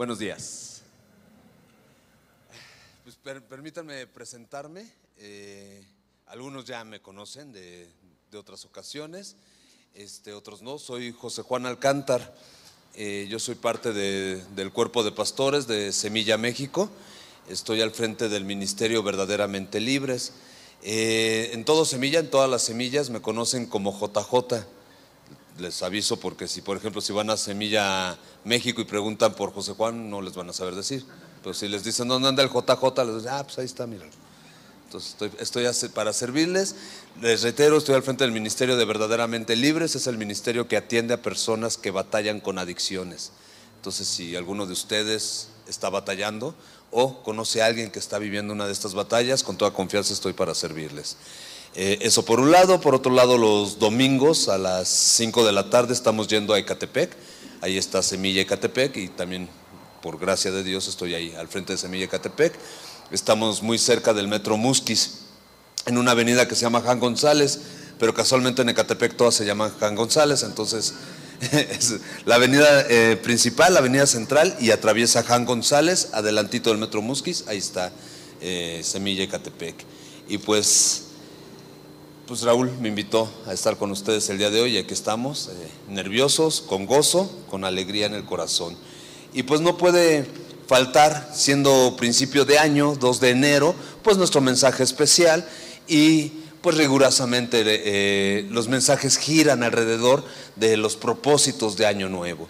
Buenos días. Pues per- permítanme presentarme. eh, algunos ya me conocen de, de otras ocasiones, este, otros no. Soy José Juan Alcántar. eh, yo soy parte de- del cuerpo de pastores de Semilla México. Estoy al frente del Ministerio Verdaderamente Libres. Eh, en todo Semilla, en todas las semillas, me conocen como JJ les aviso porque si, por ejemplo, si van a Semilla México y preguntan por José Juan, no les van a saber decir. Pero si les dicen dónde anda el JJ, les dicen, ah, pues ahí está, mira. Entonces estoy, estoy para servirles. Les reitero, estoy al frente del Ministerio de Verdaderamente Libres. Es el ministerio que atiende a personas que batallan con adicciones. Entonces, si alguno de ustedes está batallando o conoce a alguien que está viviendo una de estas batallas, con toda confianza estoy para servirles. Eh, eso por un lado, por otro lado los domingos a las 5 de la tarde estamos yendo a Ecatepec, ahí está Semilla Ecatepec y también por gracia de Dios estoy ahí al frente de Semilla Ecatepec, estamos muy cerca del metro Musquis, en una avenida que se llama Juan González, pero casualmente en Ecatepec todas se llaman Juan González, entonces es la avenida eh, principal, la avenida central y atraviesa Juan González, adelantito del metro Musquis, ahí está eh, Semilla Ecatepec. Y pues pues Raúl me invitó a estar con ustedes el día de hoy aquí estamos, eh, nerviosos, con gozo, con alegría en el corazón. Y pues no puede faltar, siendo principio de año, 2 de enero, pues nuestro mensaje especial y pues rigurosamente eh, los mensajes giran alrededor de los propósitos de año nuevo.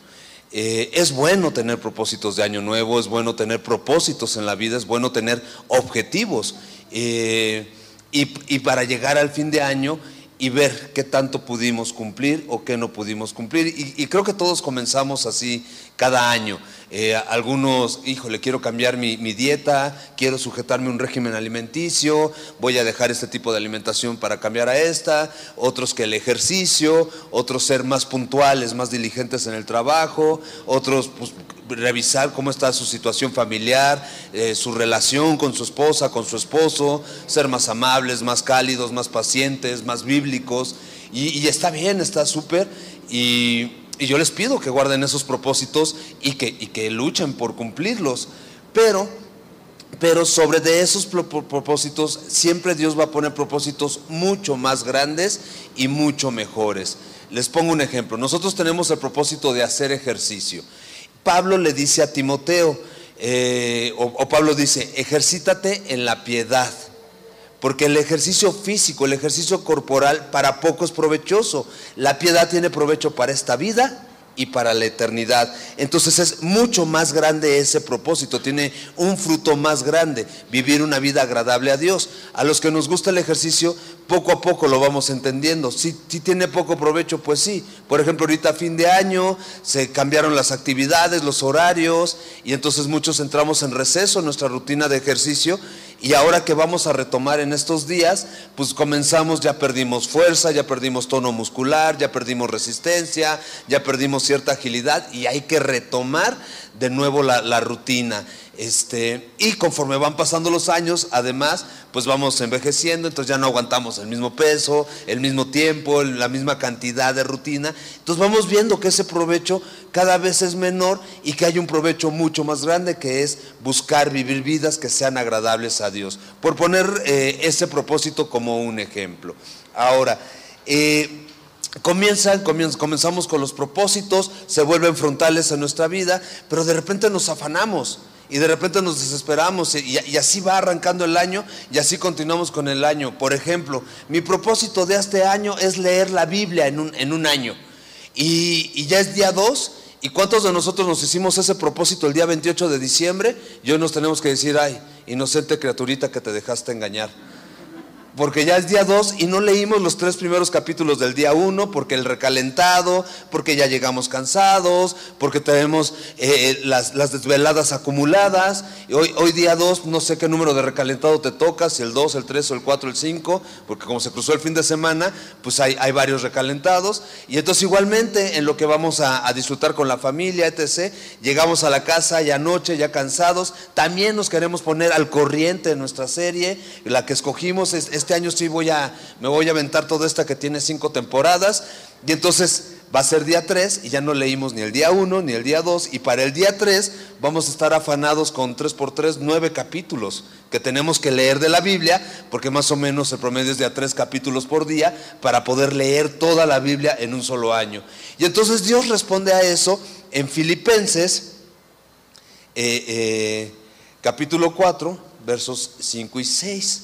Eh, es bueno tener propósitos de año nuevo, es bueno tener propósitos en la vida, es bueno tener objetivos. Y, para llegar al fin de año y ver qué tanto pudimos cumplir o qué no pudimos cumplir. Y, y creo que todos comenzamos así cada año. Eh, algunos, híjole, quiero cambiar mi, mi dieta, quiero sujetarme a un régimen alimenticio, voy a dejar este tipo de alimentación para cambiar a esta, otros que el ejercicio, otros ser más puntuales, más diligentes en el trabajo, otros pues, revisar cómo está su situación familiar, eh, su relación con su esposa, con su esposo, ser más amables, más cálidos, más pacientes, más bíblicos. Y, y está bien, está súper. Y, y yo les pido que guarden esos propósitos y que, y que luchen por cumplirlos. Pero, pero sobre de esos pro- pro- propósitos, siempre Dios va a poner propósitos mucho más grandes y mucho mejores. Les pongo un ejemplo. Nosotros tenemos el propósito de hacer ejercicio. Pablo le dice a Timoteo, eh, o Pablo dice, ejercítate en la piedad. Porque el ejercicio físico, el ejercicio corporal, para poco es provechoso. La piedad tiene provecho para esta vida y para la eternidad. Entonces es mucho más grande ese propósito, tiene un fruto más grande, vivir una vida agradable a Dios. A los que nos gusta el ejercicio, poco a poco lo vamos entendiendo. Si, si tiene poco provecho, pues sí. Por ejemplo, ahorita a fin de año se cambiaron las actividades, los horarios, y entonces muchos entramos en receso en nuestra rutina de ejercicio. Y ahora que vamos a retomar en estos días, pues comenzamos, ya perdimos fuerza, ya perdimos tono muscular, ya perdimos resistencia, ya perdimos cierta agilidad y hay que retomar de nuevo la, la rutina. Este, y conforme van pasando los años, además, pues vamos envejeciendo, entonces ya no aguantamos el mismo peso, el mismo tiempo, la misma cantidad de rutina. Entonces vamos viendo que ese provecho cada vez es menor y que hay un provecho mucho más grande que es buscar vivir vidas que sean agradables a Dios. Por poner eh, ese propósito como un ejemplo. Ahora, eh, Comienzan, comienz- comenzamos con los propósitos, se vuelven frontales en nuestra vida, pero de repente nos afanamos y de repente nos desesperamos y, y así va arrancando el año y así continuamos con el año. Por ejemplo, mi propósito de este año es leer la Biblia en un, en un año y, y ya es día 2 ¿Y cuántos de nosotros nos hicimos ese propósito el día 28 de diciembre? Y hoy nos tenemos que decir, ay, inocente criaturita que te dejaste engañar porque ya es día 2 y no leímos los tres primeros capítulos del día 1 porque el recalentado, porque ya llegamos cansados, porque tenemos eh, las, las desveladas acumuladas. Y hoy, hoy día 2, no sé qué número de recalentado te toca, si el 2, el 3 o el 4, el 5, porque como se cruzó el fin de semana, pues hay, hay varios recalentados. Y entonces igualmente en lo que vamos a, a disfrutar con la familia, etc., llegamos a la casa ya noche, ya cansados, también nos queremos poner al corriente de nuestra serie, la que escogimos es este año sí voy a, me voy a aventar toda esta que tiene cinco temporadas. Y entonces va a ser día 3 y ya no leímos ni el día 1 ni el día 2 y para el día 3 vamos a estar afanados con 3 por 3 nueve capítulos que tenemos que leer de la Biblia porque más o menos el promedio es de a 3 capítulos por día para poder leer toda la Biblia en un solo año. Y entonces Dios responde a eso en Filipenses eh, eh, capítulo 4 versos 5 y 6.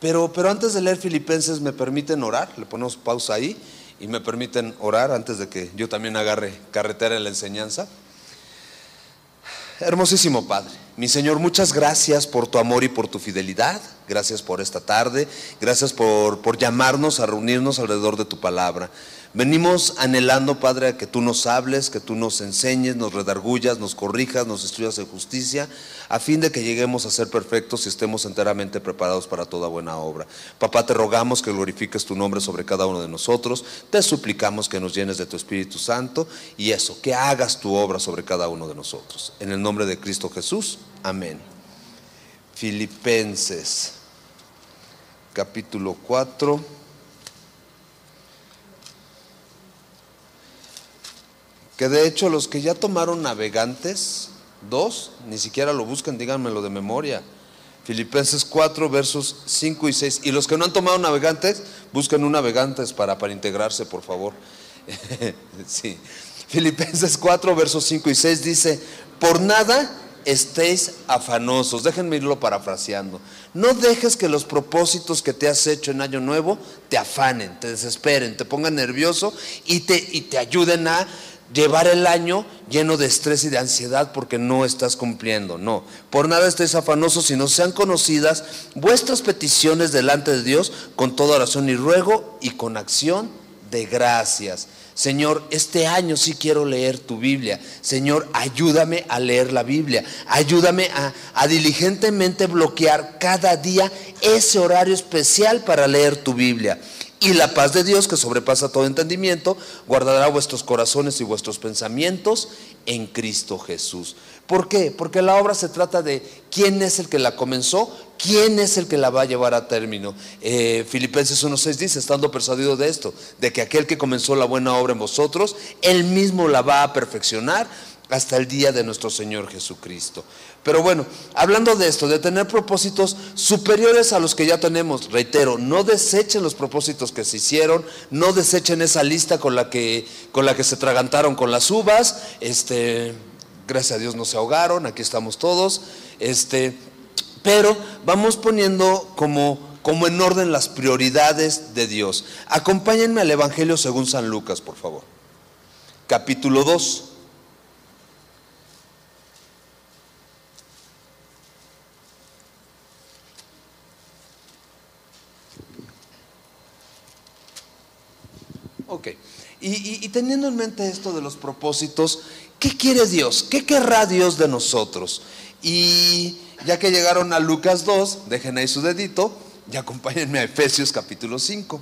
Pero, pero antes de leer Filipenses me permiten orar, le ponemos pausa ahí y me permiten orar antes de que yo también agarre carretera en la enseñanza. Hermosísimo Padre, mi Señor, muchas gracias por tu amor y por tu fidelidad. Gracias por esta tarde. Gracias por, por llamarnos a reunirnos alrededor de tu palabra. Venimos anhelando, Padre, a que tú nos hables, que tú nos enseñes, nos redargullas, nos corrijas, nos estudias en justicia, a fin de que lleguemos a ser perfectos y estemos enteramente preparados para toda buena obra. Papá, te rogamos que glorifiques tu nombre sobre cada uno de nosotros, te suplicamos que nos llenes de tu Espíritu Santo y eso, que hagas tu obra sobre cada uno de nosotros. En el nombre de Cristo Jesús, amén. Filipenses, capítulo 4. Que de hecho los que ya tomaron navegantes, dos, ni siquiera lo buscan, díganmelo de memoria. Filipenses 4, versos 5 y 6. Y los que no han tomado navegantes, busquen un navegantes para, para integrarse, por favor. sí. Filipenses 4, versos 5 y 6 dice, por nada estéis afanosos. Déjenme irlo parafraseando. No dejes que los propósitos que te has hecho en Año Nuevo te afanen, te desesperen, te pongan nervioso y te, y te ayuden a llevar el año lleno de estrés y de ansiedad porque no estás cumpliendo. No, por nada estéis afanosos, sino sean conocidas vuestras peticiones delante de Dios con toda oración y ruego y con acción de gracias. Señor, este año sí quiero leer tu Biblia. Señor, ayúdame a leer la Biblia. Ayúdame a, a, diligentemente bloquear cada día ese horario especial para leer tu Biblia. Y la paz de Dios, que sobrepasa todo entendimiento, guardará vuestros corazones y vuestros pensamientos en Cristo Jesús. ¿Por qué? Porque la obra se trata de quién es el que la comenzó, quién es el que la va a llevar a término. Eh, Filipenses 1.6 dice, estando persuadido de esto, de que aquel que comenzó la buena obra en vosotros, él mismo la va a perfeccionar hasta el día de nuestro Señor Jesucristo. Pero bueno, hablando de esto, de tener propósitos superiores a los que ya tenemos, reitero, no desechen los propósitos que se hicieron, no desechen esa lista con la que, con la que se tragantaron con las uvas, este, gracias a Dios no se ahogaron, aquí estamos todos, este, pero vamos poniendo como, como en orden las prioridades de Dios. Acompáñenme al Evangelio según San Lucas, por favor. Capítulo 2. Ok. Y, teniendo en mente esto de los propósitos, ¿qué quiere Dios? ¿Qué querrá Dios de nosotros? Y ya que llegaron a Lucas 2, dejen ahí su dedito y acompáñenme a Efesios capítulo 5.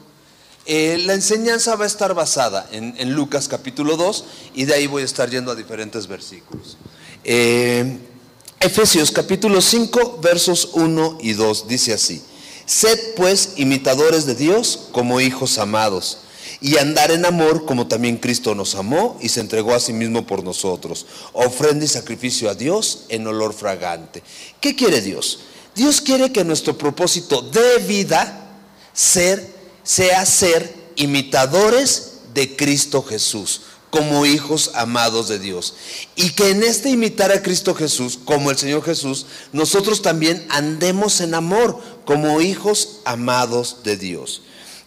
Eh, la enseñanza va a estar basada en, Lucas capítulo 2 y de ahí voy a estar yendo a diferentes versículos. Eh, Efesios capítulo 5 versos 1 y 2 dice así, sed pues imitadores de Dios como hijos amados y andar en amor como también Cristo nos amó y se entregó a sí mismo por nosotros, ofrenda y sacrificio a Dios en olor fragante. ¿Qué quiere Dios? Dios quiere que nuestro propósito de vida sea ser imitadores de Cristo Jesús como hijos amados de Dios. Y que en este imitar a Cristo Jesús, como el Señor Jesús, nosotros también andemos en amor como hijos amados de Dios.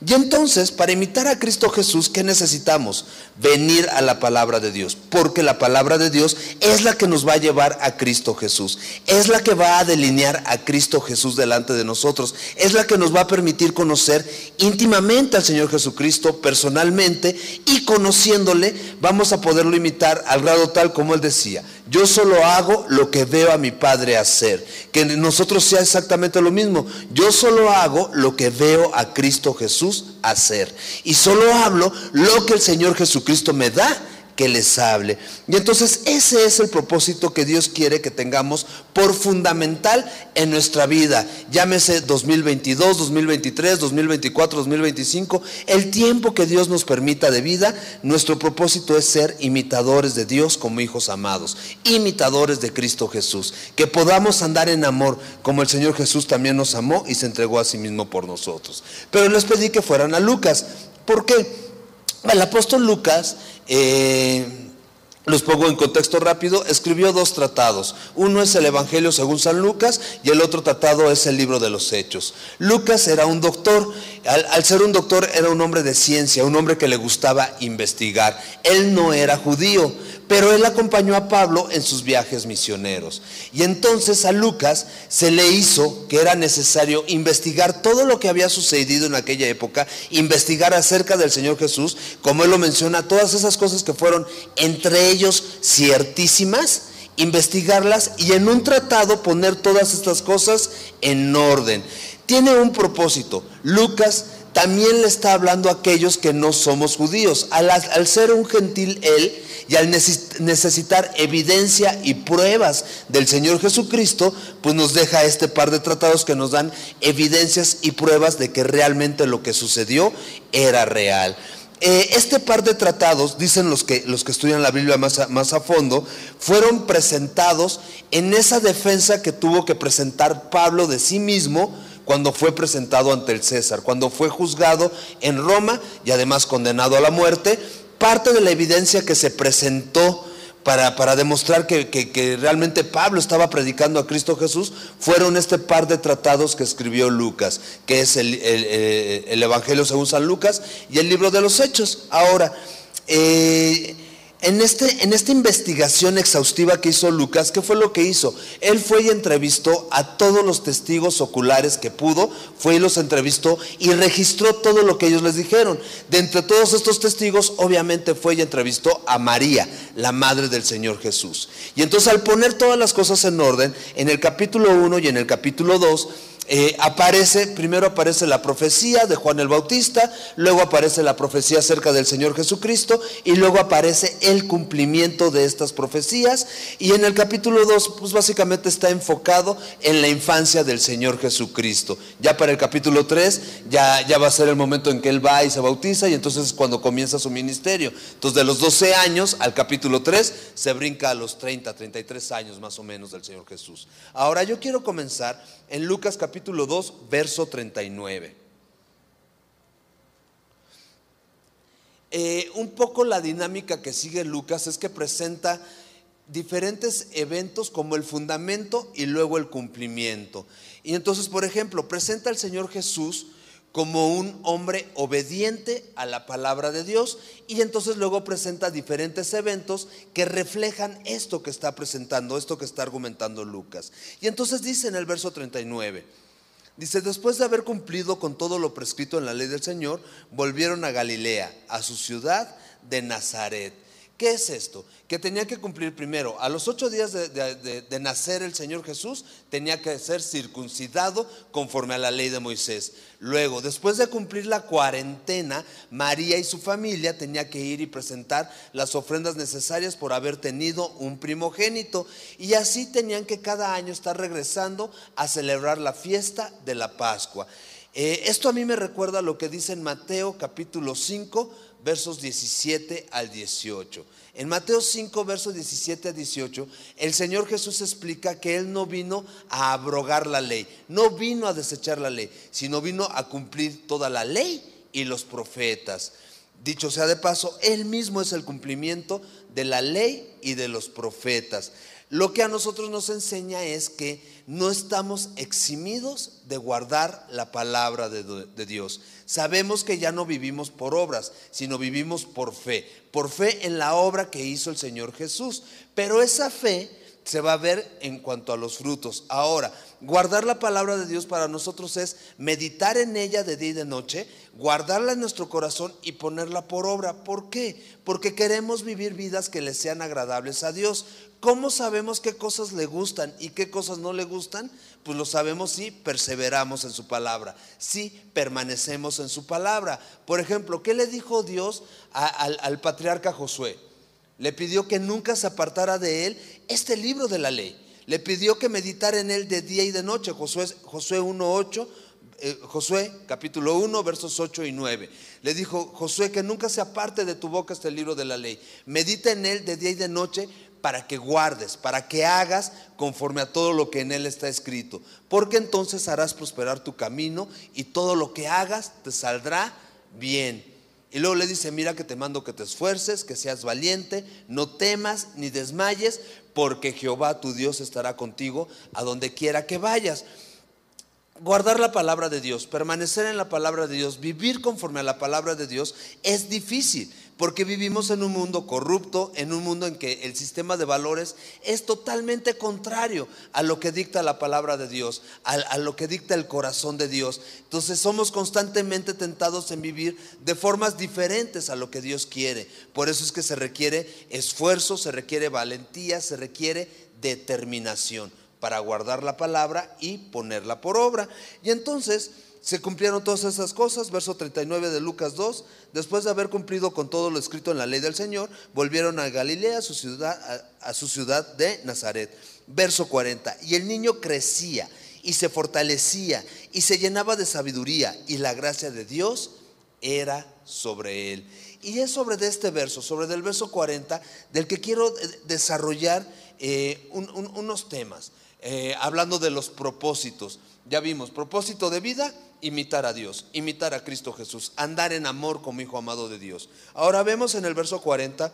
Y entonces, para imitar a Cristo Jesús, ¿qué necesitamos? Venir a la palabra de Dios, porque la palabra de Dios es la que nos va a llevar a Cristo Jesús, es la que va a delinear a Cristo Jesús delante de nosotros, es la que nos va a permitir conocer íntimamente al Señor Jesucristo personalmente y conociéndole vamos a poderlo imitar al grado tal como Él decía. Yo solo hago lo que veo a mi Padre hacer. Que nosotros sea exactamente lo mismo. Yo solo hago lo que veo a Cristo Jesús hacer. Y solo hablo lo que el Señor Jesucristo me da que les hable. Y entonces ese es el propósito que Dios quiere que tengamos por fundamental en nuestra vida. Llámese 2022, 2023, 2024, 2025, el tiempo que Dios nos permita de vida, nuestro propósito es ser imitadores de Dios como hijos amados, imitadores de Cristo Jesús, que podamos andar en amor como el Señor Jesús también nos amó y se entregó a sí mismo por nosotros. Pero les pedí que fueran a Lucas. ¿Por qué? El apóstol Lucas, eh, los pongo en contexto rápido, escribió dos tratados. Uno es el Evangelio según San Lucas y el otro tratado es el libro de los Hechos. Lucas era un doctor, al, ser un doctor era un hombre de ciencia, un hombre que le gustaba investigar. Él no era judío, pero él acompañó a Pablo en sus viajes misioneros. Y entonces a Lucas se le hizo que era necesario investigar todo lo que había sucedido en aquella época, investigar acerca del Señor Jesús, como él lo menciona, todas esas cosas que fueron entre ellos ciertísimas, investigarlas y en un tratado poner todas estas cosas en orden. Tiene un propósito. Lucas también le está hablando a aquellos que no somos judíos. Al, ser un gentil él, y al necesitar evidencia y pruebas del Señor Jesucristo, pues nos deja este par de tratados que nos dan evidencias y pruebas de que realmente lo que sucedió era real. Eh, este par de tratados, dicen los que, los que estudian la Biblia más más a fondo, fueron presentados en esa defensa que tuvo que presentar Pablo de sí mismo cuando fue presentado ante el César, cuando fue juzgado en Roma y además condenado a la muerte parte de la evidencia que se presentó para, demostrar que, realmente Pablo estaba predicando a Cristo Jesús fueron este par de tratados que escribió Lucas, que es el, el Evangelio según San Lucas y el libro de los Hechos. Ahora, eh, en, este, en esta investigación exhaustiva que hizo Lucas, ¿qué fue lo que hizo? Él fue y entrevistó a todos los testigos oculares que pudo, fue y los entrevistó y registró todo lo que ellos les dijeron. De entre todos estos testigos, obviamente fue y entrevistó a María, la madre del Señor Jesús. Y entonces al poner todas las cosas en orden, en el capítulo 1 y en el capítulo 2, eh, aparece, primero aparece la profecía de Juan el Bautista, luego aparece la profecía acerca del Señor Jesucristo y luego aparece el cumplimiento de estas profecías. Y en el capítulo 2, pues básicamente está enfocado en la infancia del Señor Jesucristo. Ya para el capítulo 3, ya, ya va a ser el momento en que Él va y se bautiza y entonces es cuando comienza su ministerio. Entonces de los 12 años al capítulo 3 se brinca a los 30, 33 años más o menos del Señor Jesús. Ahora yo quiero comenzar en Lucas capítulo capítulo 2, verso 39. Eh, un poco la dinámica que sigue Lucas es que presenta diferentes eventos como el fundamento y luego el cumplimiento. Y entonces, por ejemplo, presenta al Señor Jesús como un hombre obediente a la palabra de Dios y entonces luego presenta diferentes eventos que reflejan esto que está presentando, esto que está argumentando Lucas. Y entonces dice en el verso 39, Dice, después de haber cumplido con todo lo prescrito en la ley del Señor, volvieron a Galilea, a su ciudad de Nazaret. ¿Qué es esto? Que tenía que cumplir primero, a los ocho días de, nacer el Señor Jesús, tenía que ser circuncidado conforme a la ley de Moisés. Luego, después de cumplir la cuarentena, María y su familia tenía que ir y presentar las ofrendas necesarias por haber tenido un primogénito. Y así tenían que cada año estar regresando a celebrar la fiesta de la Pascua. Eh, esto a mí me recuerda lo que dice en Mateo capítulo 5 versos 17 al 18. En Mateo 5, versos 17 al 18, el Señor Jesús explica que Él no vino a abrogar la ley, no vino a desechar la ley, sino vino a cumplir toda la ley y los profetas. Dicho sea de paso, Él mismo es el cumplimiento de la ley y de los profetas. Lo que a nosotros nos enseña es que no estamos eximidos de guardar la palabra de, Dios. Sabemos que ya no vivimos por obras, sino vivimos por fe, por fe en la obra que hizo el Señor Jesús. Pero esa fe se va a ver en cuanto a los frutos. Ahora, guardar la palabra de Dios para nosotros es meditar en ella de día y de noche, guardarla en nuestro corazón y ponerla por obra. ¿Por qué? Porque queremos vivir vidas que le sean agradables a Dios. ¿Cómo sabemos qué cosas le gustan y qué cosas no le gustan? Pues lo sabemos si perseveramos en su palabra, si permanecemos en su palabra. Por ejemplo, ¿qué le dijo Dios al, al patriarca Josué? Le pidió que nunca se apartara de él este libro de la ley. Le pidió que meditara en él de día y de noche. Josué, Josué 1.8, eh, Josué capítulo 1, versos 8 y 9. Le dijo, Josué, que nunca se aparte de tu boca este libro de la ley. Medita en él de día y de noche para que guardes, para que hagas conforme a todo lo que en él está escrito. Porque entonces harás prosperar tu camino y todo lo que hagas te saldrá bien. Y luego le dice, mira que te mando que te esfuerces, que seas valiente, no temas ni desmayes, porque Jehová tu Dios estará contigo a donde quiera que vayas. Guardar la palabra de Dios, permanecer en la palabra de Dios, vivir conforme a la palabra de Dios es difícil, porque vivimos en un mundo corrupto, en un mundo en que el sistema de valores es totalmente contrario a lo que dicta la palabra de Dios, a, lo que dicta el corazón de Dios. Entonces somos constantemente tentados en vivir de formas diferentes a lo que Dios quiere. Por eso es que se requiere esfuerzo, se requiere valentía, se requiere determinación para guardar la palabra y ponerla por obra. Y entonces se cumplieron todas esas cosas, verso 39 de Lucas 2, después de haber cumplido con todo lo escrito en la ley del Señor, volvieron a Galilea, a su ciudad, de Nazaret. Verso 40, y el niño crecía y se fortalecía y se llenaba de sabiduría y la gracia de Dios era sobre él. Y es sobre este verso, sobre del verso 40, del que quiero desarrollar eh, unos temas. Eh, hablando de los propósitos. Ya vimos, propósito de vida, imitar a Dios, imitar a Cristo Jesús, andar en amor como hijo amado de Dios. Ahora vemos en el verso 40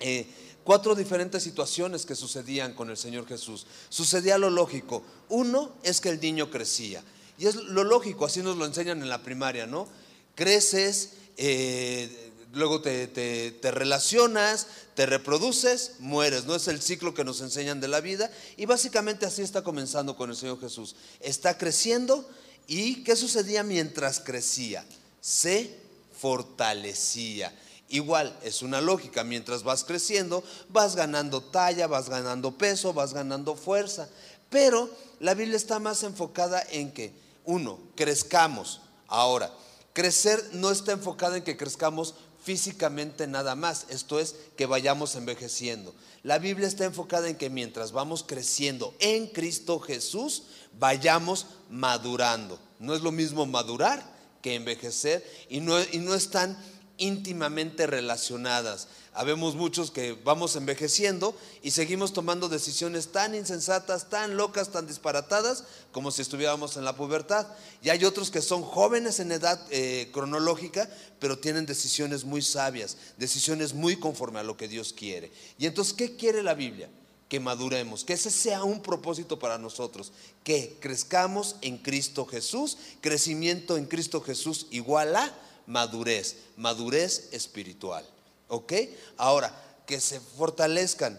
eh, cuatro diferentes situaciones que sucedían con el Señor Jesús. Sucedía lo lógico. Uno es que el niño crecía. Y es lo lógico, así nos lo enseñan en la primaria, ¿no? Creces, eh, luego te, relacionas, te reproduces, mueres. No es el ciclo que nos enseñan de la vida. Y básicamente así está comenzando con el Señor Jesús. Está creciendo y ¿qué sucedía mientras crecía? Se fortalecía. Igual, es una lógica, mientras vas creciendo, vas ganando talla, vas ganando peso, vas ganando fuerza. Pero la Biblia está más enfocada en que, uno, crezcamos. Ahora, crecer no está enfocada en que crezcamos físicamente nada más, esto es que vayamos envejeciendo. La Biblia está enfocada en que mientras vamos creciendo en Cristo Jesús, vayamos madurando. No es lo mismo madurar que envejecer y no, y no están íntimamente relacionadas. Habemos muchos que vamos envejeciendo y seguimos tomando decisiones tan insensatas, tan locas, tan disparatadas, como si estuviéramos en la pubertad. Y hay otros que son jóvenes en edad eh, cronológica, pero tienen decisiones muy sabias, decisiones muy conforme a lo que Dios quiere. Y entonces, ¿qué quiere la Biblia? Que maduremos, que ese sea un propósito para nosotros, que crezcamos en Cristo Jesús, crecimiento en Cristo Jesús igual a madurez, madurez espiritual. ¿Ok? Ahora, que se fortalezcan.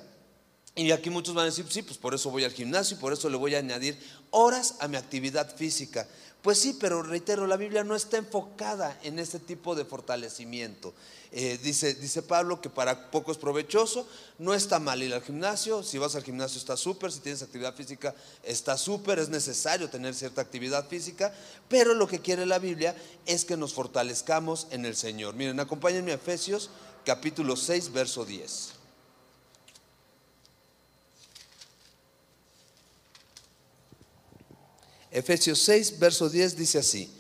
Y aquí muchos van a decir, sí, pues por eso voy al gimnasio y por eso le voy a añadir horas a mi actividad física. Pues sí, pero reitero, la Biblia no está enfocada en este tipo de fortalecimiento. Eh, dice, dice Pablo que para poco es provechoso, no está mal ir al gimnasio, si vas al gimnasio está súper, si tienes actividad física está súper, es necesario tener cierta actividad física, pero lo que quiere la Biblia es que nos fortalezcamos en el Señor. Miren, acompáñenme a Efesios capítulo 6, verso 10. Efesios 6, verso 10 dice así,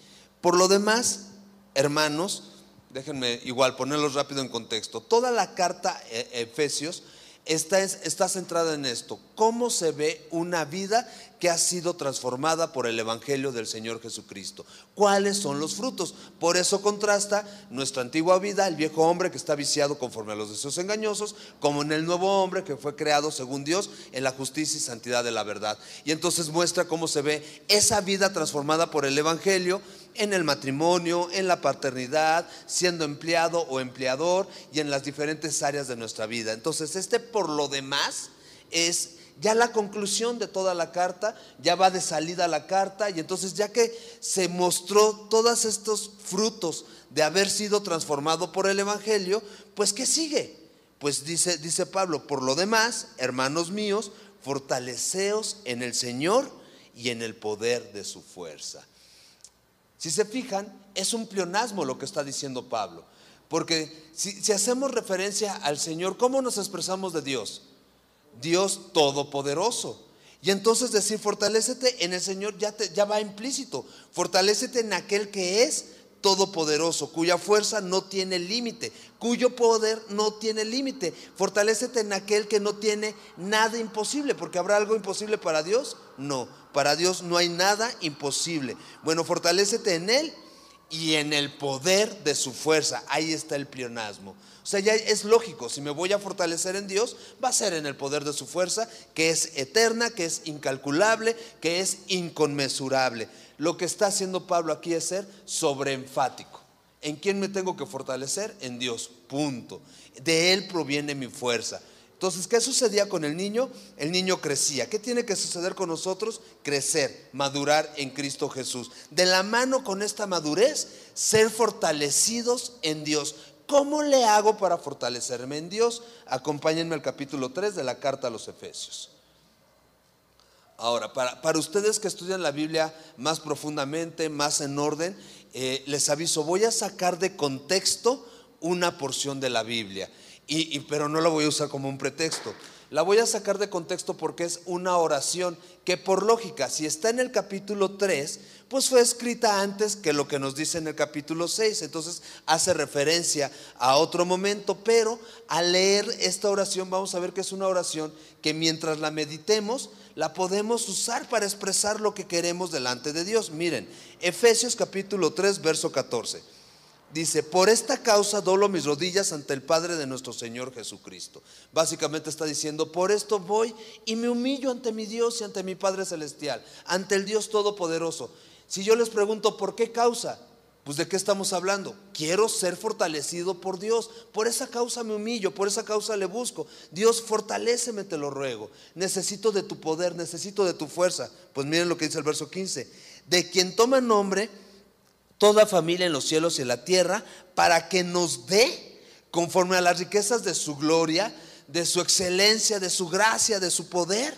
por lo demás, hermanos, déjenme igual ponerlos rápido en contexto, toda la carta eh, Efesios está, está centrada en esto, cómo se ve una vida que ha sido transformada por el Evangelio del Señor Jesucristo. ¿Cuáles son los frutos? Por eso contrasta nuestra antigua vida, el viejo hombre que está viciado conforme a los deseos engañosos, como en el nuevo hombre que fue creado según Dios en la justicia y santidad de la verdad. Y entonces muestra cómo se ve esa vida transformada por el Evangelio en el matrimonio, en la paternidad, siendo empleado o empleador y en las diferentes áreas de nuestra vida. Entonces, este por lo demás es ya la conclusión de toda la carta, ya va de salida la carta y entonces ya que se mostró todos estos frutos de haber sido transformado por el Evangelio, pues ¿qué sigue? Pues dice, dice Pablo, por lo demás, hermanos míos, fortaleceos en el Señor y en el poder de su fuerza. Si se fijan, es un pleonasmo lo que está diciendo Pablo. Porque si, hacemos referencia al Señor, ¿cómo nos expresamos de Dios? Dios todopoderoso. Y entonces decir, fortalécete en el Señor ya, te, ya va implícito. Fortalécete en aquel que es todopoderoso, cuya fuerza no tiene límite, cuyo poder no tiene límite. Fortalécete en aquel que no tiene nada imposible, porque habrá algo imposible para Dios. No, para Dios no hay nada imposible. Bueno, fortalécete en Él y en el poder de su fuerza. Ahí está el plionasmo. O sea, ya es lógico, si me voy a fortalecer en Dios, va a ser en el poder de su fuerza, que es eterna, que es incalculable, que es inconmensurable. Lo que está haciendo Pablo aquí es ser sobreenfático. ¿En quién me tengo que fortalecer? En Dios, punto. De Él proviene mi fuerza. Entonces, ¿qué sucedía con el niño? El niño crecía. ¿Qué tiene que suceder con nosotros? Crecer, madurar en Cristo Jesús. De la mano con esta madurez, ser fortalecidos en Dios. ¿Cómo le hago para fortalecerme en Dios? Acompáñenme al capítulo 3 de la carta a los Efesios. Ahora, para, ustedes que estudian la Biblia más profundamente, más en orden, eh, les aviso, voy a sacar de contexto una porción de la Biblia pero no la voy a usar como un pretexto. La voy a sacar de contexto porque es una oración que por lógica, si está en el capítulo 3, pues fue escrita antes que lo que nos dice en el capítulo 6. Entonces hace referencia a otro momento, pero al leer esta oración vamos a ver que es una oración que mientras la meditemos, la podemos usar para expresar lo que queremos delante de Dios. Miren, Efesios capítulo 3, verso 14. Dice, por esta causa doblo mis rodillas ante el Padre de nuestro Señor Jesucristo. Básicamente está diciendo, por esto voy y me humillo ante mi Dios y ante mi Padre Celestial, ante el Dios Todopoderoso. Si yo les pregunto, ¿por qué causa? Pues de qué estamos hablando. Quiero ser fortalecido por Dios. Por esa causa me humillo, por esa causa le busco. Dios, fortaléceme, te lo ruego. Necesito de tu poder, necesito de tu fuerza. Pues miren lo que dice el verso 15. De quien toma nombre toda familia en los cielos y en la tierra, para que nos dé, conforme a las riquezas de su gloria, de su excelencia, de su gracia, de su poder,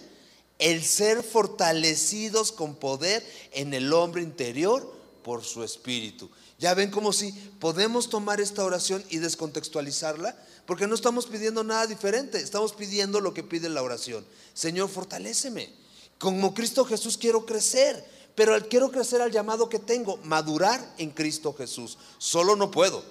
el ser fortalecidos con poder en el hombre interior por su espíritu. Ya ven como si podemos tomar esta oración y descontextualizarla, porque no estamos pidiendo nada diferente, estamos pidiendo lo que pide la oración. Señor, fortaléceme. Como Cristo Jesús quiero crecer pero quiero crecer al llamado que tengo, madurar en Cristo Jesús. Solo no puedo.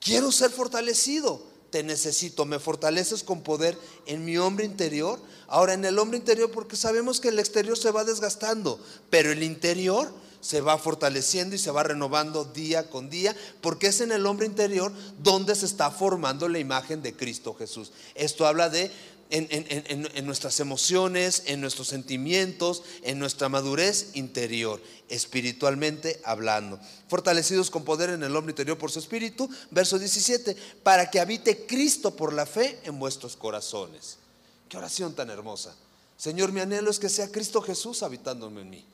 Quiero ser fortalecido. Te necesito, me fortaleces con poder en mi hombre interior. Ahora en el hombre interior, porque sabemos que el exterior se va desgastando, pero el interior se va fortaleciendo y se va renovando día con día, porque es en el hombre interior donde se está formando la imagen de Cristo Jesús. Esto habla de en, nuestras emociones, en nuestros sentimientos, en nuestra madurez interior, espiritualmente hablando. Fortalecidos con poder en el hombre interior por su espíritu, verso 17, para que habite Cristo por la fe en vuestros corazones. Qué oración tan hermosa. Señor, mi anhelo es que sea Cristo Jesús habitándome en mí.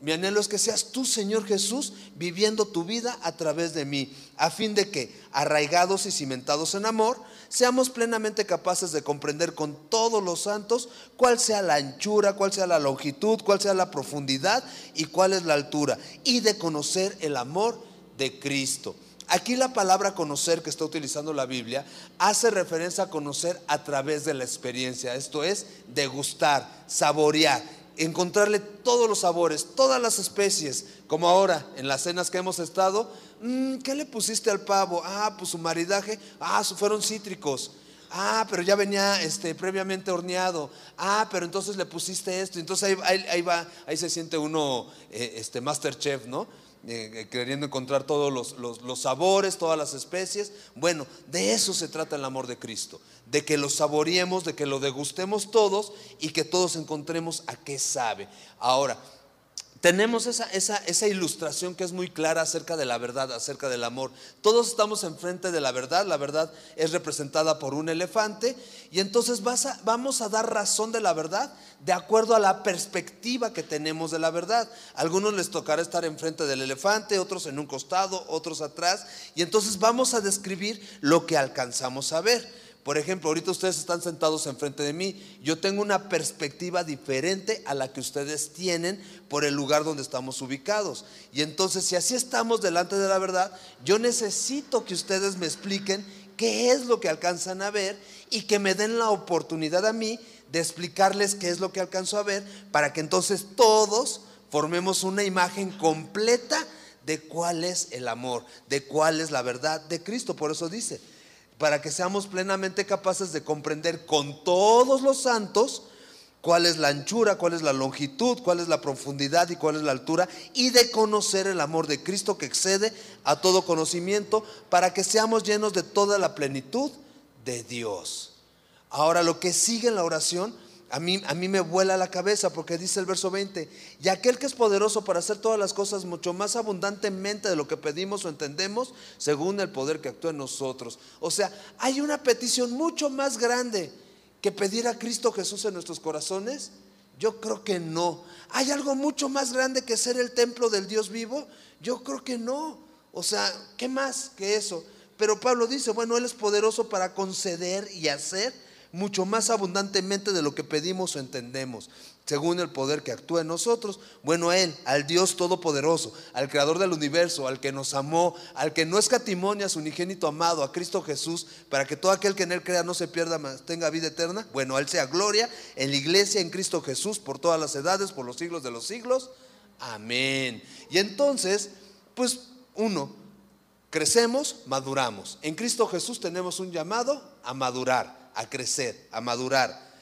Mi anhelo es que seas tú, Señor Jesús, viviendo tu vida a través de mí, a fin de que, arraigados y cimentados en amor, seamos plenamente capaces de comprender con todos los santos cuál sea la anchura, cuál sea la longitud, cuál sea la profundidad y cuál es la altura, y de conocer el amor de Cristo. Aquí la palabra conocer que está utilizando la Biblia hace referencia a conocer a través de la experiencia, esto es degustar, saborear encontrarle todos los sabores, todas las especies, como ahora en las cenas que hemos estado, mm, ¿qué le pusiste al pavo? Ah, pues su maridaje, ah, fueron cítricos. Ah, pero ya venía este, previamente horneado. Ah, pero entonces le pusiste esto. Entonces ahí, va, ahí se siente uno, eh, este, Masterchef, ¿no? Eh, queriendo encontrar todos los, sabores, todas las especies. Bueno, de eso se trata el amor de Cristo, de que lo saboreemos, de que lo degustemos todos y que todos encontremos a qué sabe. Ahora, tenemos esa, esa, ilustración que es muy clara acerca de la verdad, acerca del amor. Todos estamos enfrente de la verdad, la verdad es representada por un elefante y entonces vamos a dar razón de la verdad de acuerdo a la perspectiva que tenemos de la verdad. A algunos les tocará estar enfrente del elefante, otros en un costado, otros atrás y entonces vamos a describir lo que alcanzamos a ver. Por ejemplo, ahorita ustedes están sentados enfrente de mí. Yo tengo una perspectiva diferente a la que ustedes tienen por el lugar donde estamos ubicados. Y entonces, si así estamos delante de la verdad, yo necesito que ustedes me expliquen qué es lo que alcanzan a ver y que me den la oportunidad a mí de explicarles qué es lo que alcanzo a ver para que entonces todos formemos una imagen completa de cuál es el amor, de cuál es la verdad de Cristo. Por eso dice, para que seamos plenamente capaces de comprender con todos los santos cuál es la anchura, cuál es la longitud, cuál es la profundidad y cuál es la altura, y de conocer el amor de Cristo que excede a todo conocimiento, para que seamos llenos de toda la plenitud de Dios. Ahora lo que sigue en la oración a mí, a mí me vuela la cabeza porque dice el verso 20, y aquel que es poderoso para hacer todas las cosas mucho más abundantemente de lo que pedimos o entendemos, según el poder que actúa en nosotros. O sea, hay una petición mucho más grande que pedir a Cristo Jesús en nuestros corazones. Yo creo que no. ¿Hay algo mucho más grande que ser el templo del Dios vivo? Yo creo que no. O sea, ¿qué más que eso? Pero Pablo dice, bueno, Él es poderoso para conceder y hacer mucho más abundantemente de lo que pedimos o entendemos, según el poder que actúa en nosotros. Bueno, a Él, al Dios Todopoderoso, al Creador del universo, al que nos amó, al que no escatimonia a su unigénito amado, a Cristo Jesús, para que todo aquel que en Él crea no se pierda, más tenga vida eterna. Bueno, a Él sea gloria en la iglesia, en Cristo Jesús, por todas las edades, por los siglos de los siglos. Amén. Y entonces, pues uno, crecemos, maduramos. En Cristo Jesús tenemos un llamado a madurar a crecer, a madurar.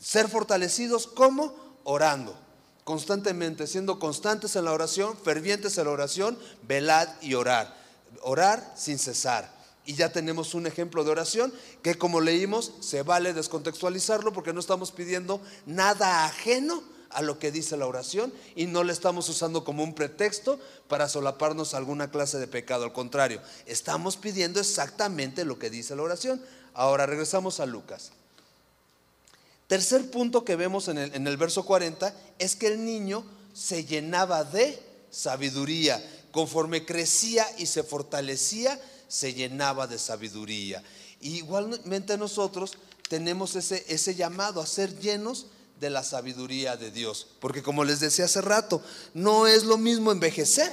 Ser fortalecidos como orando, constantemente, siendo constantes en la oración, fervientes en la oración, velad y orar. Orar sin cesar. Y ya tenemos un ejemplo de oración que como leímos se vale descontextualizarlo porque no estamos pidiendo nada ajeno a lo que dice la oración y no le estamos usando como un pretexto para solaparnos alguna clase de pecado. Al contrario, estamos pidiendo exactamente lo que dice la oración. Ahora regresamos a Lucas. Tercer punto que vemos en el, en el verso 40 es que el niño se llenaba de sabiduría. Conforme crecía y se fortalecía, se llenaba de sabiduría. igualmente nosotros tenemos ese, ese llamado a ser llenos de la sabiduría de Dios. Porque como les decía hace rato, no es lo mismo envejecer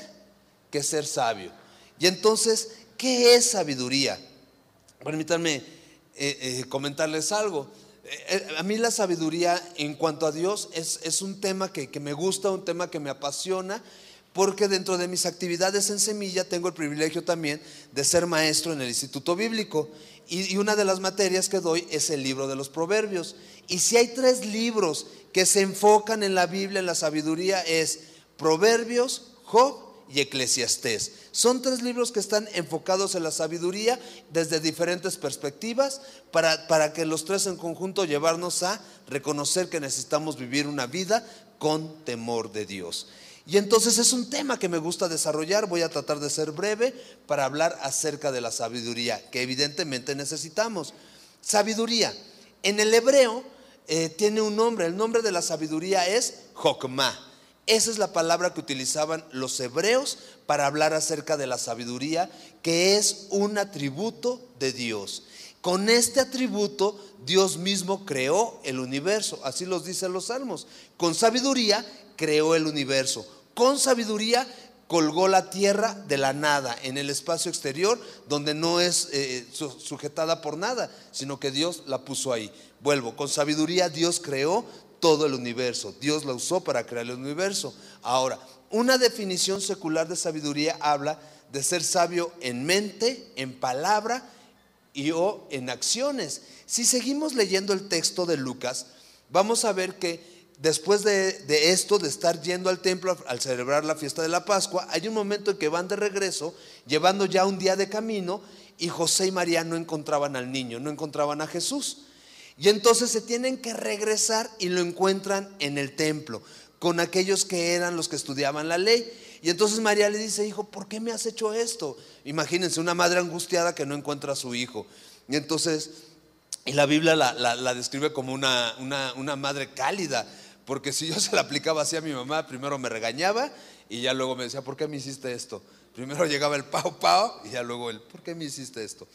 que ser sabio. Y entonces, ¿qué es sabiduría? Permítanme eh, eh, comentarles algo. Eh, a mí la sabiduría en cuanto a Dios es, es un tema que, que, me gusta, un tema que me apasiona, porque dentro de mis actividades en Semilla tengo el privilegio también de ser maestro en el Instituto Bíblico. Y, y una de las materias que doy es el libro de los Proverbios. Y si hay tres libros que se enfocan en la Biblia, en la sabiduría, es Proverbios, Job y Eclesiastés. Son tres libros que están enfocados en la sabiduría desde diferentes perspectivas para, para que los tres en conjunto llevarnos a reconocer que necesitamos vivir una vida con temor de Dios. Y entonces es un tema que me gusta desarrollar, voy a tratar de ser breve para hablar acerca de la sabiduría, que evidentemente necesitamos. Sabiduría, en el hebreo eh, tiene un nombre, el nombre de la sabiduría es Jokmah. Esa es la palabra que utilizaban los hebreos para hablar acerca de la sabiduría, que es un atributo de Dios. Con este atributo Dios mismo creó el universo, así los dicen los salmos. Con sabiduría creó el universo. Con sabiduría colgó la tierra de la nada en el espacio exterior donde no es eh, sujetada por nada, sino que Dios la puso ahí. Vuelvo, con sabiduría Dios creó todo el universo. Dios la usó para crear el universo. Ahora, una definición secular de sabiduría habla de ser sabio en mente, en palabra y o en acciones. Si seguimos leyendo el texto de Lucas, vamos a ver que después de, de, esto, de estar yendo al templo al celebrar la fiesta de la Pascua, hay un momento en que van de regreso, llevando ya un día de camino, y José y María no encontraban al niño, no encontraban a Jesús. Y entonces se tienen que regresar y lo encuentran en el templo, con aquellos que eran los que estudiaban la ley. Y entonces María le dice, hijo, ¿por qué me has hecho esto? Imagínense, una madre angustiada que no encuentra a su hijo. Y entonces, y la Biblia la, describe como una, una, una madre cálida, porque si yo se la aplicaba así a mi mamá, primero me regañaba y ya luego me decía, ¿por qué me hiciste esto? Primero llegaba el pau pau y ya luego el, ¿por qué me hiciste esto?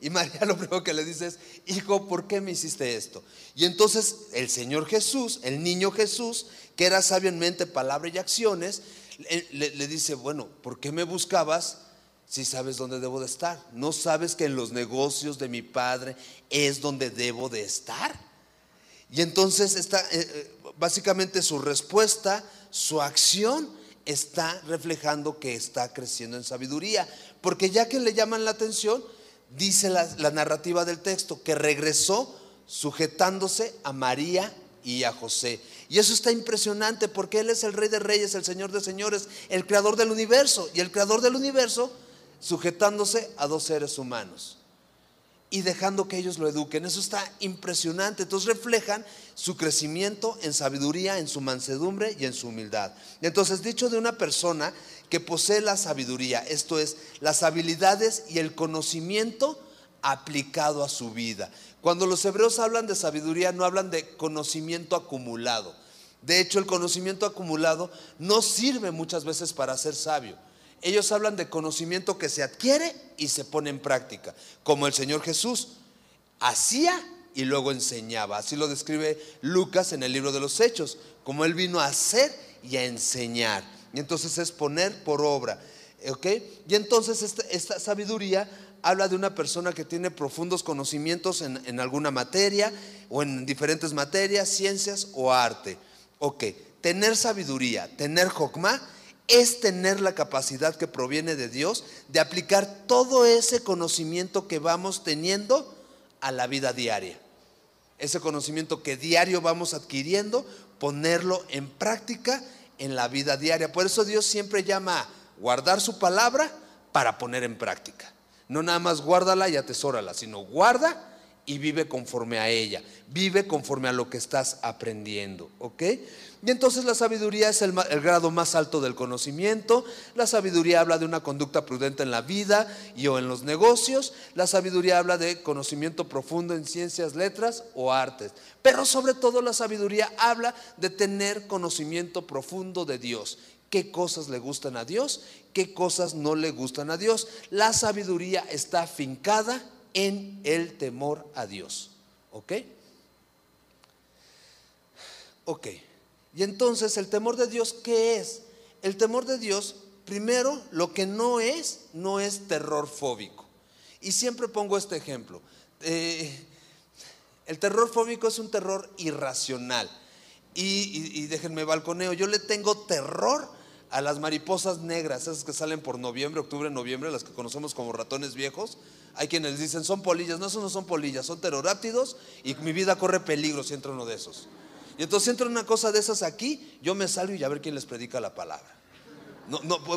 Y María lo primero que le dice es, hijo, ¿por qué me hiciste esto? Y entonces el Señor Jesús, el niño Jesús, que era sabio en mente, palabra y acciones, le, le dice, bueno, ¿por qué me buscabas? si sabes dónde debo de estar. ¿No sabes que en los negocios de mi padre es donde debo de estar? Y entonces está, eh, eh, básicamente su respuesta, su acción está reflejando que está creciendo en sabiduría. Porque ya que le llaman la atención, dice la, narrativa del texto, que regresó sujetándose a María y a José. Y eso está impresionante porque Él es el Rey de Reyes, el Señor de Señores, el Creador del universo. Y el Creador del universo sujetándose a dos seres humanos y dejando que ellos lo eduquen. Eso está impresionante. Entonces reflejan su crecimiento en sabiduría, en su mansedumbre y en su humildad. Entonces, dicho de una persona que posee la sabiduría, esto es, las habilidades y el conocimiento aplicado a su vida. Cuando los hebreos hablan de sabiduría, no hablan de conocimiento acumulado. De hecho, el conocimiento acumulado no sirve muchas veces para ser sabio ellos hablan de conocimiento que se adquiere y se pone en práctica, como el Señor Jesús hacía y luego enseñaba. Así lo describe Lucas en el libro de los Hechos, como él vino a hacer y a enseñar. Y entonces es poner por obra. ¿ok? Y entonces esta, sabiduría habla de una persona que tiene profundos conocimientos en, en alguna materia o en diferentes materias, ciencias o arte. Ok, tener sabiduría, tener jokma es tener la capacidad que proviene de Dios de aplicar todo ese conocimiento que vamos teniendo a la vida diaria. Ese conocimiento que diario vamos adquiriendo, ponerlo en práctica en la vida diaria. Por eso Dios siempre llama a guardar su palabra para poner en práctica. No nada más guárdala y atesórala, sino guarda y vive conforme a ella, vive conforme a lo que estás aprendiendo, ¿ok? Y entonces la sabiduría es el, grado más alto del conocimiento, la sabiduría habla de una conducta prudente en la vida y o en los negocios, la sabiduría habla de conocimiento profundo en ciencias, letras o artes, pero sobre todo la sabiduría habla de tener conocimiento profundo de Dios, qué cosas le gustan a Dios, qué cosas no le gustan a Dios. La sabiduría está afincada en el temor a Dios. ¿Ok? Ok. Y entonces el temor de Dios, ¿qué es? El temor de Dios, primero, lo que no es, no es terror fóbico. Y siempre pongo este ejemplo. Eh, el terror fóbico es un terror irracional. Y, y déjenme balconeo, yo le tengo terror a las mariposas negras, esas que salen por noviembre, octubre, noviembre, las que conocemos como ratones viejos. Hay quienes dicen son polillas, no, esos no son polillas, son pterodáctidos y mi vida corre peligro si entra uno de esos. Y entonces entra una cosa de esas aquí, yo me salgo y a ver quién les predica la palabra.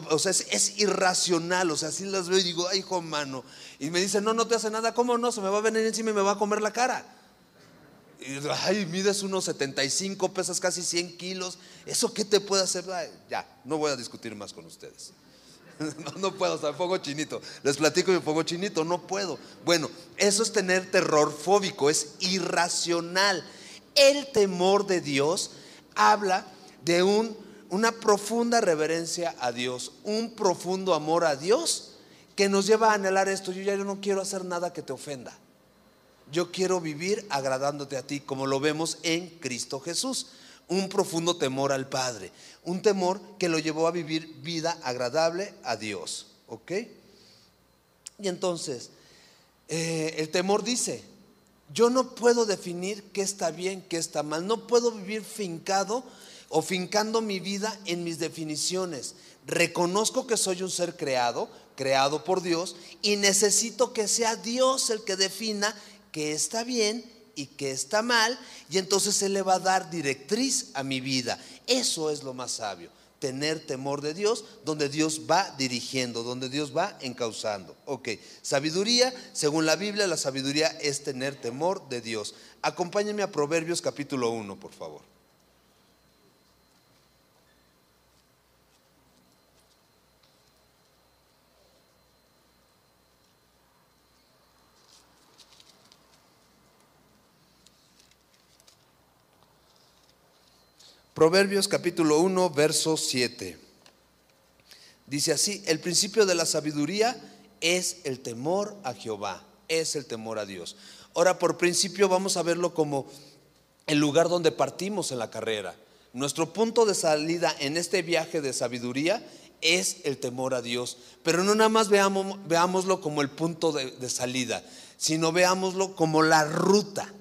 O sea, es, irracional, o sea, así las veo y digo, ay, hijo mano. Y me dicen, no, no te hace nada, ¿cómo no? Se me va a venir encima y me va a comer la cara. Y, ay, mides unos 75, pesas casi 100 kilos. ¿Eso qué te puede hacer? ya, no voy a discutir más con ustedes. No, puedo, me pongo chinito. Les platico y me chinito, no puedo. Bueno, eso es tener terror fóbico, es irracional. El temor de Dios habla de un, una profunda reverencia a Dios, un profundo amor a Dios que nos lleva a anhelar esto. Yo ya no quiero hacer nada que te ofenda. Yo quiero vivir agradándote a ti, como lo vemos en Cristo Jesús. Un profundo temor al Padre, un temor que lo llevó a vivir vida agradable a Dios. ¿Ok? Y entonces, eh, el temor dice, yo no puedo definir qué está bien, qué está mal. No puedo vivir fincado o fincando mi vida en mis definiciones. Reconozco que soy un ser creado, creado por Dios, y necesito que sea Dios el que defina que está bien y que está mal, y entonces Él le va a dar directriz a mi vida. Eso es lo más sabio, tener temor de Dios, donde Dios va dirigiendo, donde Dios va encauzando. Ok, sabiduría, según la Biblia, la sabiduría es tener temor de Dios. Acompáñenme a Proverbios capítulo 1, por favor. Proverbios capítulo 1, verso 7. Dice así, el principio de la sabiduría es el temor a Jehová. es el temor a Dios. Ahora, por principio vamos a verlo como el lugar donde partimos en la carrera. Nuestro punto de salida en este viaje de sabiduría es el temor a Dios. Pero no nada más veámoslo como el punto de, salida, sino veámoslo como la ruta.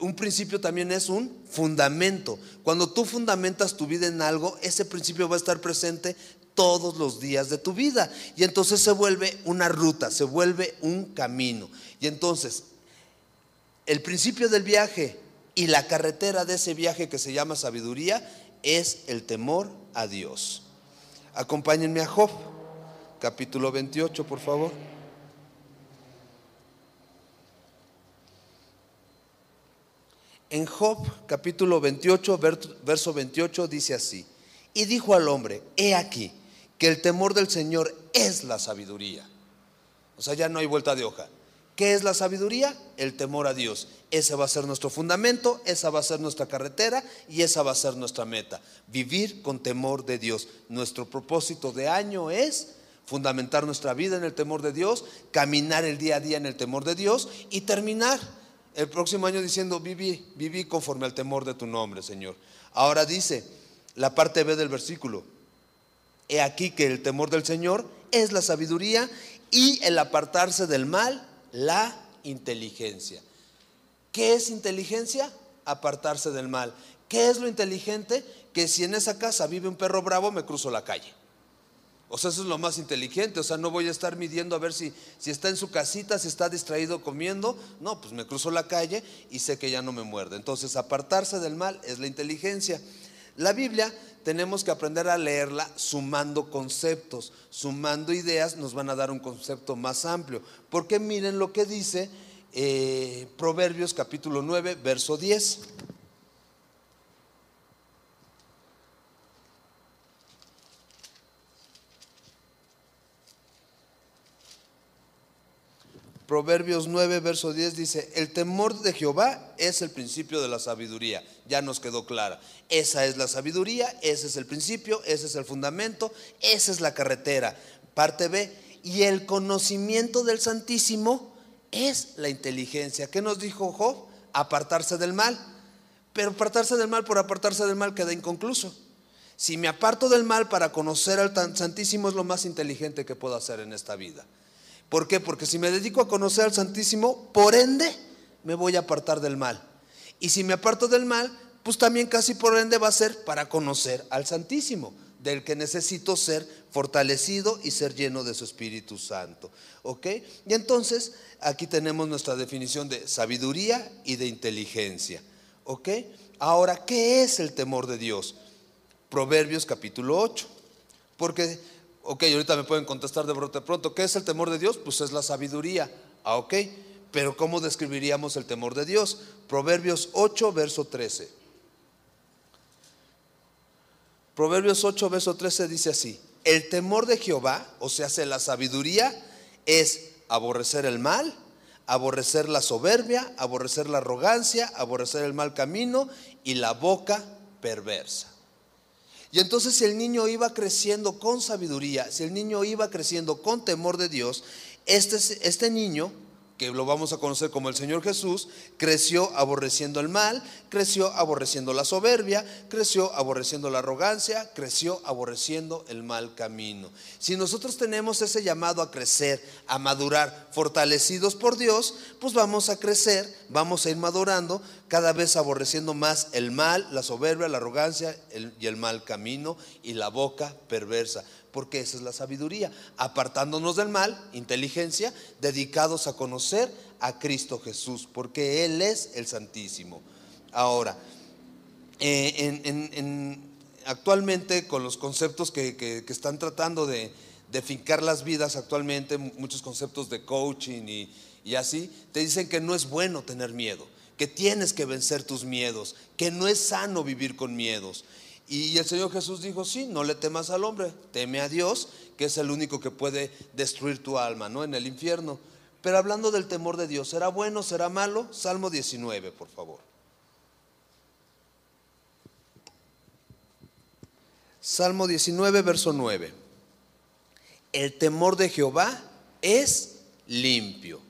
Un principio también es un fundamento. Cuando tú fundamentas tu vida en algo, ese principio va a estar presente todos los días de tu vida. Y entonces se vuelve una ruta, se vuelve un camino. Y entonces, el principio del viaje y la carretera de ese viaje que se llama sabiduría es el temor a Dios. Acompáñenme a Job, capítulo 28, por favor. En Job, capítulo 28, verso 28, dice así, y dijo al hombre, he aquí, que el temor del Señor es la sabiduría. O sea, ya no hay vuelta de hoja. ¿Qué es la sabiduría? El temor a Dios. Ese va a ser nuestro fundamento, esa va a ser nuestra carretera y esa va a ser nuestra meta. Vivir con temor de Dios. Nuestro propósito de año es fundamentar nuestra vida en el temor de Dios, caminar el día a día en el temor de Dios y terminar el próximo año diciendo, viví, viví conforme al temor de tu nombre, Señor. Ahora dice la parte B del versículo, he aquí que el temor del Señor es la sabiduría y el apartarse del mal la inteligencia. ¿Qué es inteligencia? Apartarse del mal. ¿Qué es lo inteligente? Que si en esa casa vive un perro bravo, me cruzo la calle. O sea, eso es lo más inteligente. O sea, no voy a estar midiendo a ver si, si está en su casita, si está distraído comiendo. No, pues me cruzo la calle y sé que ya no me muerde. Entonces, apartarse del mal es la inteligencia. La Biblia tenemos que aprender a leerla sumando conceptos, sumando ideas, nos van a dar un concepto más amplio. Porque miren lo que dice eh, Proverbios capítulo 9, verso 10. Proverbios 9, verso 10 dice, el temor de Jehová es el principio de la sabiduría. Ya nos quedó clara. Esa es la sabiduría, ese es el principio, ese es el fundamento, esa es la carretera. Parte B, y el conocimiento del Santísimo es la inteligencia. ¿Qué nos dijo Job? Apartarse del mal. Pero apartarse del mal por apartarse del mal queda inconcluso. Si me aparto del mal para conocer al Santísimo es lo más inteligente que puedo hacer en esta vida. ¿Por qué? Porque si me dedico a conocer al Santísimo, por ende me voy a apartar del mal. Y si me aparto del mal, pues también casi por ende va a ser para conocer al Santísimo, del que necesito ser fortalecido y ser lleno de su Espíritu Santo. ¿Ok? Y entonces aquí tenemos nuestra definición de sabiduría y de inteligencia. ¿Ok? Ahora, ¿qué es el temor de Dios? Proverbios capítulo 8. Porque Ok, ahorita me pueden contestar de brote pronto. ¿Qué es el temor de Dios? Pues es la sabiduría. Ah, ok. Pero ¿cómo describiríamos el temor de Dios? Proverbios 8, verso 13. Proverbios 8, verso 13 dice así. El temor de Jehová, o sea, la sabiduría, es aborrecer el mal, aborrecer la soberbia, aborrecer la arrogancia, aborrecer el mal camino y la boca perversa. Y entonces si el niño iba creciendo con sabiduría, si el niño iba creciendo con temor de Dios, este, este niño que lo vamos a conocer como el Señor Jesús, creció aborreciendo el mal, creció aborreciendo la soberbia, creció aborreciendo la arrogancia, creció aborreciendo el mal camino. Si nosotros tenemos ese llamado a crecer, a madurar, fortalecidos por Dios, pues vamos a crecer, vamos a ir madurando, cada vez aborreciendo más el mal, la soberbia, la arrogancia y el mal camino y la boca perversa porque esa es la sabiduría, apartándonos del mal, inteligencia, dedicados a conocer a Cristo Jesús, porque Él es el Santísimo. Ahora, eh, actualmente con los conceptos que, están tratando de, fincar las vidas actualmente, muchos conceptos de coaching y así, te dicen que no es bueno tener miedo, que tienes que vencer tus miedos, que no es sano vivir con miedos. Y el Señor Jesús dijo, sí, no le temas al hombre, teme a Dios, que es el único que puede destruir tu alma, ¿no? En el infierno. Pero hablando del temor de Dios, ¿será bueno, será malo? Salmo 19, por favor. Salmo 19, verso 9. El temor de Jehová es limpio.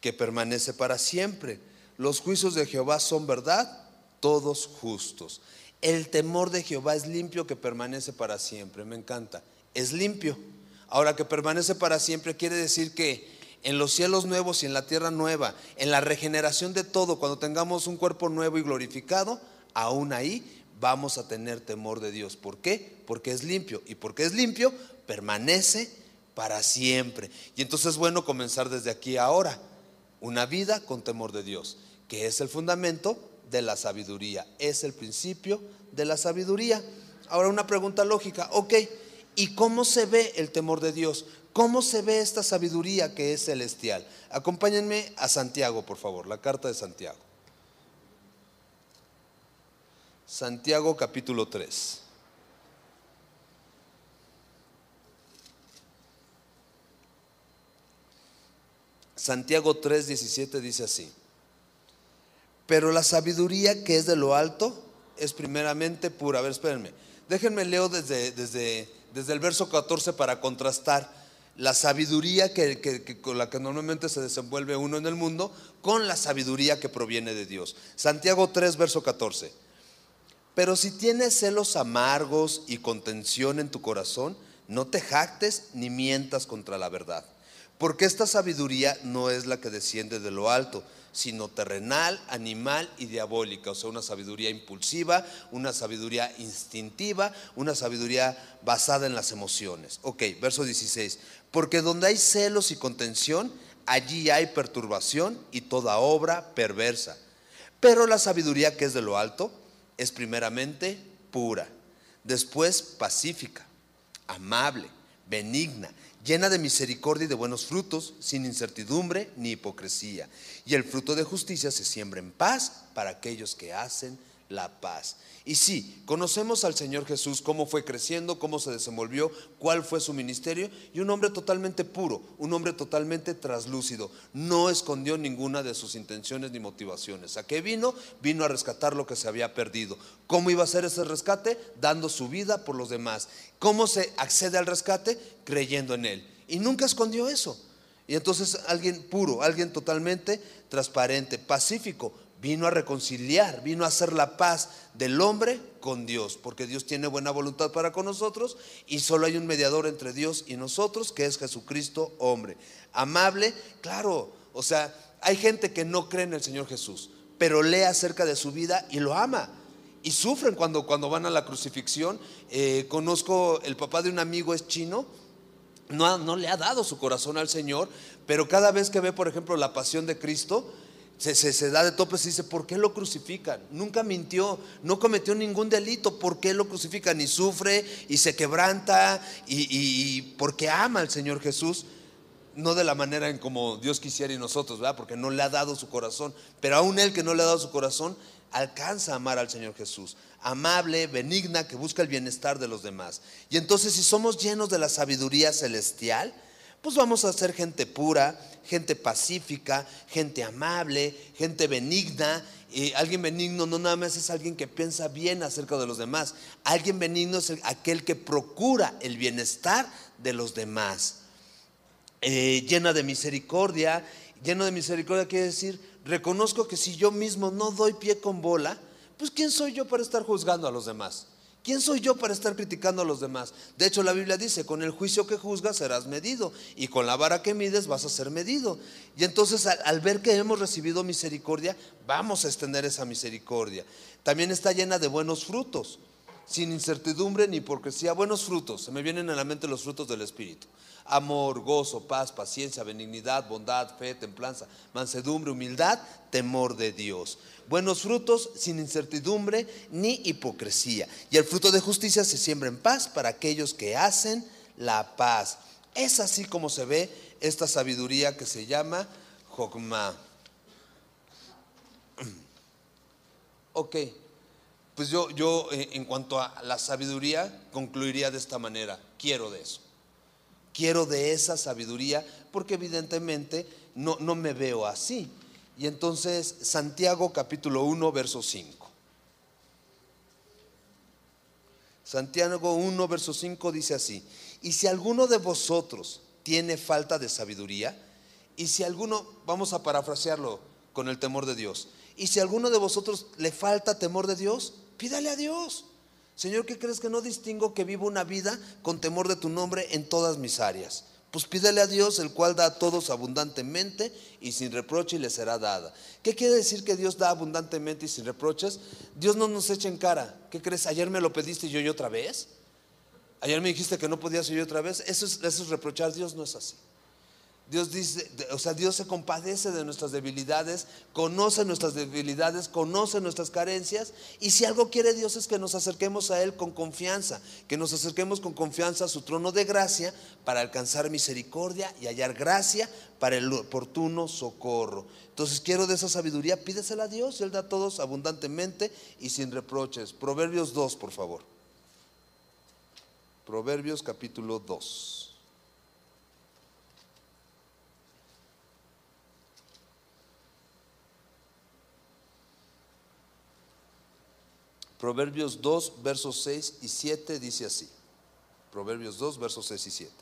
que permanece para siempre. Los juicios de Jehová son verdad, todos justos. El temor de Jehová es limpio que permanece para siempre. Me encanta. Es limpio. Ahora que permanece para siempre quiere decir que en los cielos nuevos y en la tierra nueva, en la regeneración de todo, cuando tengamos un cuerpo nuevo y glorificado, aún ahí vamos a tener temor de Dios. ¿Por qué? Porque es limpio. Y porque es limpio, permanece para siempre. Y entonces es bueno comenzar desde aquí ahora. Una vida con temor de Dios, que es el fundamento de la sabiduría, es el principio de la sabiduría. Ahora una pregunta lógica, ok, ¿y cómo se ve el temor de Dios? ¿Cómo se ve esta sabiduría que es celestial? Acompáñenme a Santiago, por favor, la carta de Santiago. Santiago capítulo 3. Santiago 3, 17 dice así. Pero la sabiduría que es de lo alto es primeramente pura. A ver, espérenme. Déjenme leo desde, desde, desde el verso 14 para contrastar la sabiduría que, con la que normalmente se desenvuelve uno en el mundo con la sabiduría que proviene de Dios. Santiago 3, verso 14. Pero si tienes celos amargos y contención en tu corazón, no te jactes ni mientas contra la verdad porque esta sabiduría no es la que desciende de lo alto, sino terrenal, animal y diabólica, o sea, una sabiduría impulsiva, una sabiduría instintiva, una sabiduría basada en las emociones. Ok, verso 16, porque donde hay celos y contención, allí hay perturbación y toda obra perversa. Pero la sabiduría que es de lo alto es primeramente pura, después pacífica, amable, benigna llena de misericordia y de buenos frutos, sin incertidumbre ni hipocresía. Y el fruto de justicia se siembra en paz para aquellos que hacen la paz. Y sí, conocemos al Señor Jesús, cómo fue creciendo, cómo se desenvolvió, cuál fue su ministerio, y un hombre totalmente puro, un hombre totalmente traslúcido. No escondió ninguna de sus intenciones ni motivaciones. ¿A qué vino? Vino a rescatar lo que se había perdido. ¿Cómo iba a ser ese rescate? Dando su vida por los demás. ¿Cómo se accede al rescate? Creyendo en Él. Y nunca escondió eso. Y entonces alguien puro, alguien totalmente transparente, pacífico, vino a reconciliar, vino a hacer la paz del hombre con Dios, porque Dios tiene buena voluntad para con nosotros y solo hay un mediador entre Dios y nosotros, que es Jesucristo hombre. Amable, claro, o sea, hay gente que no cree en el Señor Jesús, pero lee acerca de su vida y lo ama. Y sufren cuando, cuando van a la crucifixión. Eh, conozco, el papá de un amigo es chino, no, no le ha dado su corazón al Señor, pero cada vez que ve, por ejemplo, la pasión de Cristo, se, da de topes y dice, ¿por qué lo crucifican? Nunca mintió, no cometió ningún delito, ¿por qué lo crucifican? Y sufre y se quebranta y, y, porque ama al Señor Jesús, no de la manera en como Dios quisiera y nosotros, ¿verdad? Porque no le ha dado su corazón, pero aún él que no le ha dado su corazón, alcanza a amar al Señor Jesús, amable, benigna, que busca el bienestar de los demás. Y entonces si somos llenos de la sabiduría celestial, pues vamos a ser gente pura, gente pacífica, gente amable, gente benigna. Y alguien benigno no nada más es alguien que piensa bien acerca de los demás. Alguien benigno es aquel que procura el bienestar de los demás. Eh, llena de misericordia. Lleno de misericordia quiere decir, reconozco que si yo mismo no doy pie con bola, pues ¿quién soy yo para estar juzgando a los demás? ¿Quién soy yo para estar criticando a los demás? De hecho, la Biblia dice, con el juicio que juzgas serás medido y con la vara que mides vas a ser medido. Y entonces al, ver que hemos recibido misericordia, vamos a extender esa misericordia. También está llena de buenos frutos, sin incertidumbre ni hipocresía. Buenos frutos, se me vienen a la mente los frutos del Espíritu. Amor, gozo, paz, paciencia, benignidad, bondad, fe, templanza, mansedumbre, humildad, temor de Dios buenos frutos sin incertidumbre ni hipocresía. Y el fruto de justicia se siembra en paz para aquellos que hacen la paz. Es así como se ve esta sabiduría que se llama Jogma. Ok, pues yo, yo eh, en cuanto a la sabiduría concluiría de esta manera. Quiero de eso. Quiero de esa sabiduría porque evidentemente no, no me veo así. Y entonces Santiago capítulo 1, verso 5. Santiago 1, verso 5 dice así, y si alguno de vosotros tiene falta de sabiduría, y si alguno, vamos a parafrasearlo con el temor de Dios, y si alguno de vosotros le falta temor de Dios, pídale a Dios. Señor, ¿qué crees que no distingo que vivo una vida con temor de tu nombre en todas mis áreas? Pues pídele a Dios, el cual da a todos abundantemente y sin reproche y le será dada. ¿Qué quiere decir que Dios da abundantemente y sin reproches? Dios no nos echa en cara. ¿Qué crees? Ayer me lo pediste y yo otra vez. Ayer me dijiste que no podías y otra vez. Eso es, eso es reprochar. Dios no es así. Dios dice, o sea, Dios se compadece de nuestras debilidades, conoce nuestras debilidades, conoce nuestras carencias. Y si algo quiere Dios es que nos acerquemos a Él con confianza, que nos acerquemos con confianza a su trono de gracia para alcanzar misericordia y hallar gracia para el oportuno socorro. Entonces quiero de esa sabiduría, pídesela a Dios, Él da a todos abundantemente y sin reproches. Proverbios 2, por favor. Proverbios capítulo 2. Proverbios 2, versos 6 y 7 dice así. Proverbios 2, versos 6 y 7.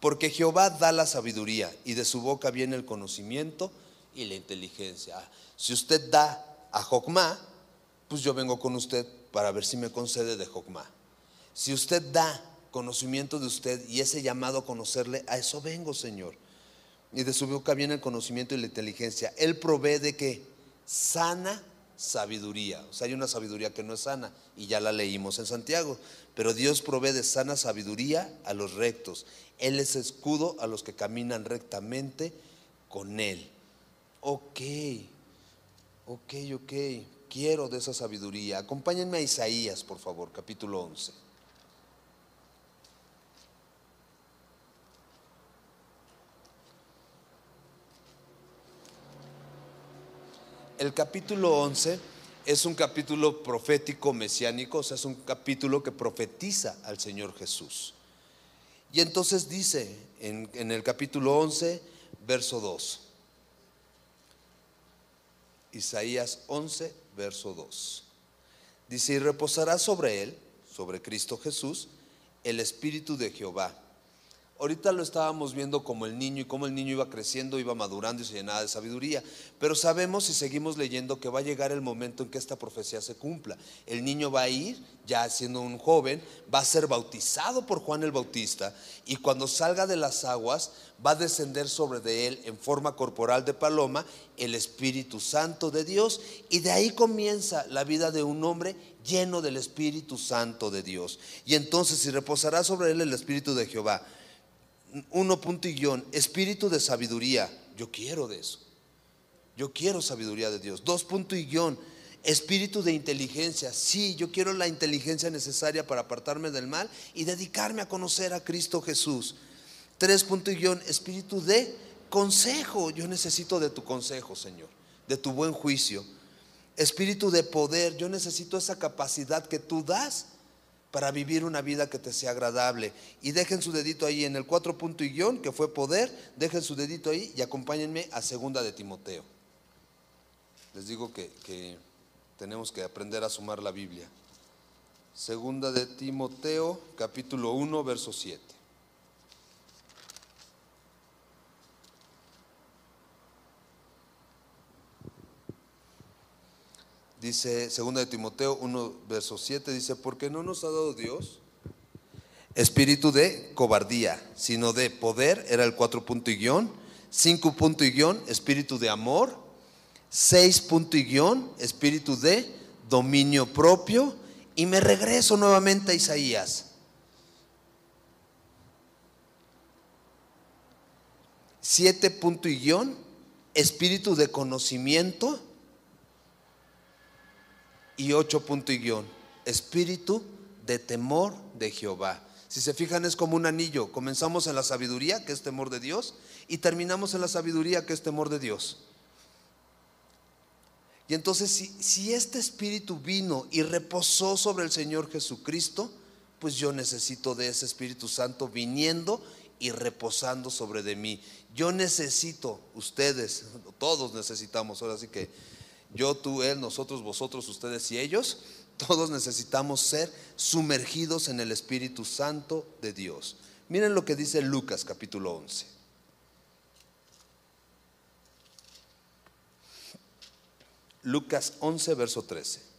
Porque Jehová da la sabiduría y de su boca viene el conocimiento y la inteligencia. Si usted da a Jocmá, pues yo vengo con usted para ver si me concede de Jocmá. Si usted da conocimiento de usted y ese llamado a conocerle, a eso vengo, Señor. Y de su boca viene el conocimiento y la inteligencia. Él provee de que sana sabiduría. O sea, hay una sabiduría que no es sana y ya la leímos en Santiago. Pero Dios provee de sana sabiduría a los rectos. Él es escudo a los que caminan rectamente con Él. Ok, ok, ok. Quiero de esa sabiduría. Acompáñenme a Isaías, por favor, capítulo 11. El capítulo 11 es un capítulo profético mesiánico, o sea, es un capítulo que profetiza al Señor Jesús. Y entonces dice en, el capítulo 11, verso 2, Isaías 11, verso 2, dice, y reposará sobre él, sobre Cristo Jesús, el Espíritu de Jehová Ahorita lo estábamos viendo como el niño y cómo el niño iba creciendo, iba madurando y se llenaba de sabiduría. Pero sabemos y seguimos leyendo que va a llegar el momento en que esta profecía se cumpla. El niño va a ir, ya siendo un joven, va a ser bautizado por Juan el Bautista y cuando salga de las aguas va a descender sobre de él en forma corporal de paloma el Espíritu Santo de Dios y de ahí comienza la vida de un hombre lleno del Espíritu Santo de Dios. Y entonces si reposará sobre él el Espíritu de Jehová uno punto y guion, espíritu de sabiduría. Yo quiero de eso. Yo quiero sabiduría de Dios. Dos punto y guion, espíritu de inteligencia. Sí, yo quiero la inteligencia necesaria para apartarme del mal y dedicarme a conocer a Cristo Jesús. Tres punto y guion, espíritu de consejo. Yo necesito de tu consejo, Señor, de tu buen juicio. Espíritu de poder. Yo necesito esa capacidad que tú das para vivir una vida que te sea agradable. Y dejen su dedito ahí en el cuatro punto y guion, que fue poder, dejen su dedito ahí y acompáñenme a segunda de Timoteo. Les digo que, que tenemos que aprender a sumar la Biblia. Segunda de Timoteo, capítulo 1, verso 7. Dice 2 de Timoteo 1, verso 7, dice, porque no nos ha dado Dios espíritu de cobardía, sino de poder, era el 4 punto y guion, 5 punto y guion, espíritu de amor, 6 punto y guion, espíritu de dominio propio, y me regreso nuevamente a Isaías. 7 punto y guion, espíritu de conocimiento, y ocho punto y guion, espíritu de temor de Jehová. Si se fijan es como un anillo, comenzamos en la sabiduría, que es temor de Dios, y terminamos en la sabiduría, que es temor de Dios. Y entonces si, si este espíritu vino y reposó sobre el Señor Jesucristo, pues yo necesito de ese Espíritu Santo viniendo y reposando sobre de mí. Yo necesito, ustedes, todos necesitamos, ahora sí que yo, tú, él, nosotros, vosotros, ustedes y ellos, todos necesitamos ser sumergidos en el Espíritu Santo de Dios. Miren lo que dice Lucas capítulo 11. Lucas 11, verso 13.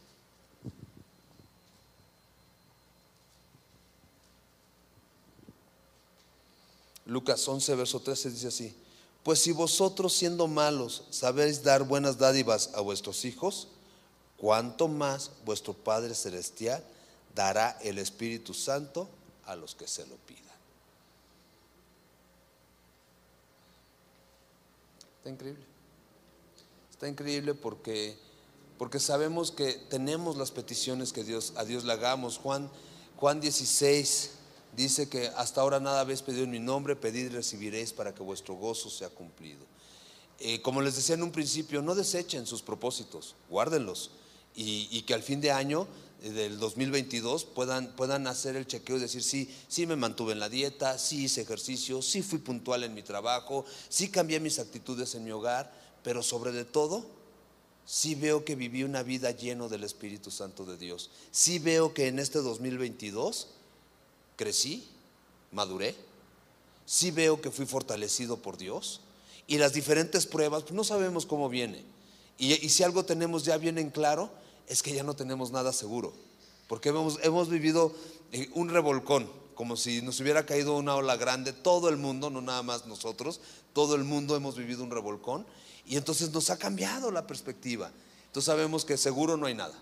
Lucas 11, verso 13 dice así pues si vosotros siendo malos sabéis dar buenas dádivas a vuestros hijos, cuánto más vuestro Padre Celestial dará el Espíritu Santo a los que se lo pidan. Está increíble. Está increíble porque, porque sabemos que tenemos las peticiones que Dios, a Dios le hagamos. Juan, Juan 16 dice que hasta ahora nada habéis pedido en mi nombre, pedid y recibiréis para que vuestro gozo sea cumplido. Eh, como les decía en un principio, no desechen sus propósitos, guárdenlos y, que al fin de año eh, del 2022 puedan, puedan hacer el chequeo y decir, sí, sí me mantuve en la dieta, sí hice ejercicio, sí fui puntual en mi trabajo, sí cambié mis actitudes en mi hogar, pero sobre todo, sí veo que viví una vida lleno del Espíritu Santo de Dios. Sí veo que en este 2022 crecí, maduré, sí veo que fui fortalecido por Dios y las diferentes pruebas, pues no sabemos cómo viene. Y, si algo tenemos ya bien en claro, es que ya no tenemos nada seguro, porque hemos, hemos vivido eh, un revolcón, como si nos hubiera caído una ola grande, todo el mundo, no nada más nosotros, todo el mundo hemos vivido un revolcón, y entonces nos ha cambiado la perspectiva. Entonces sabemos que seguro no hay nada.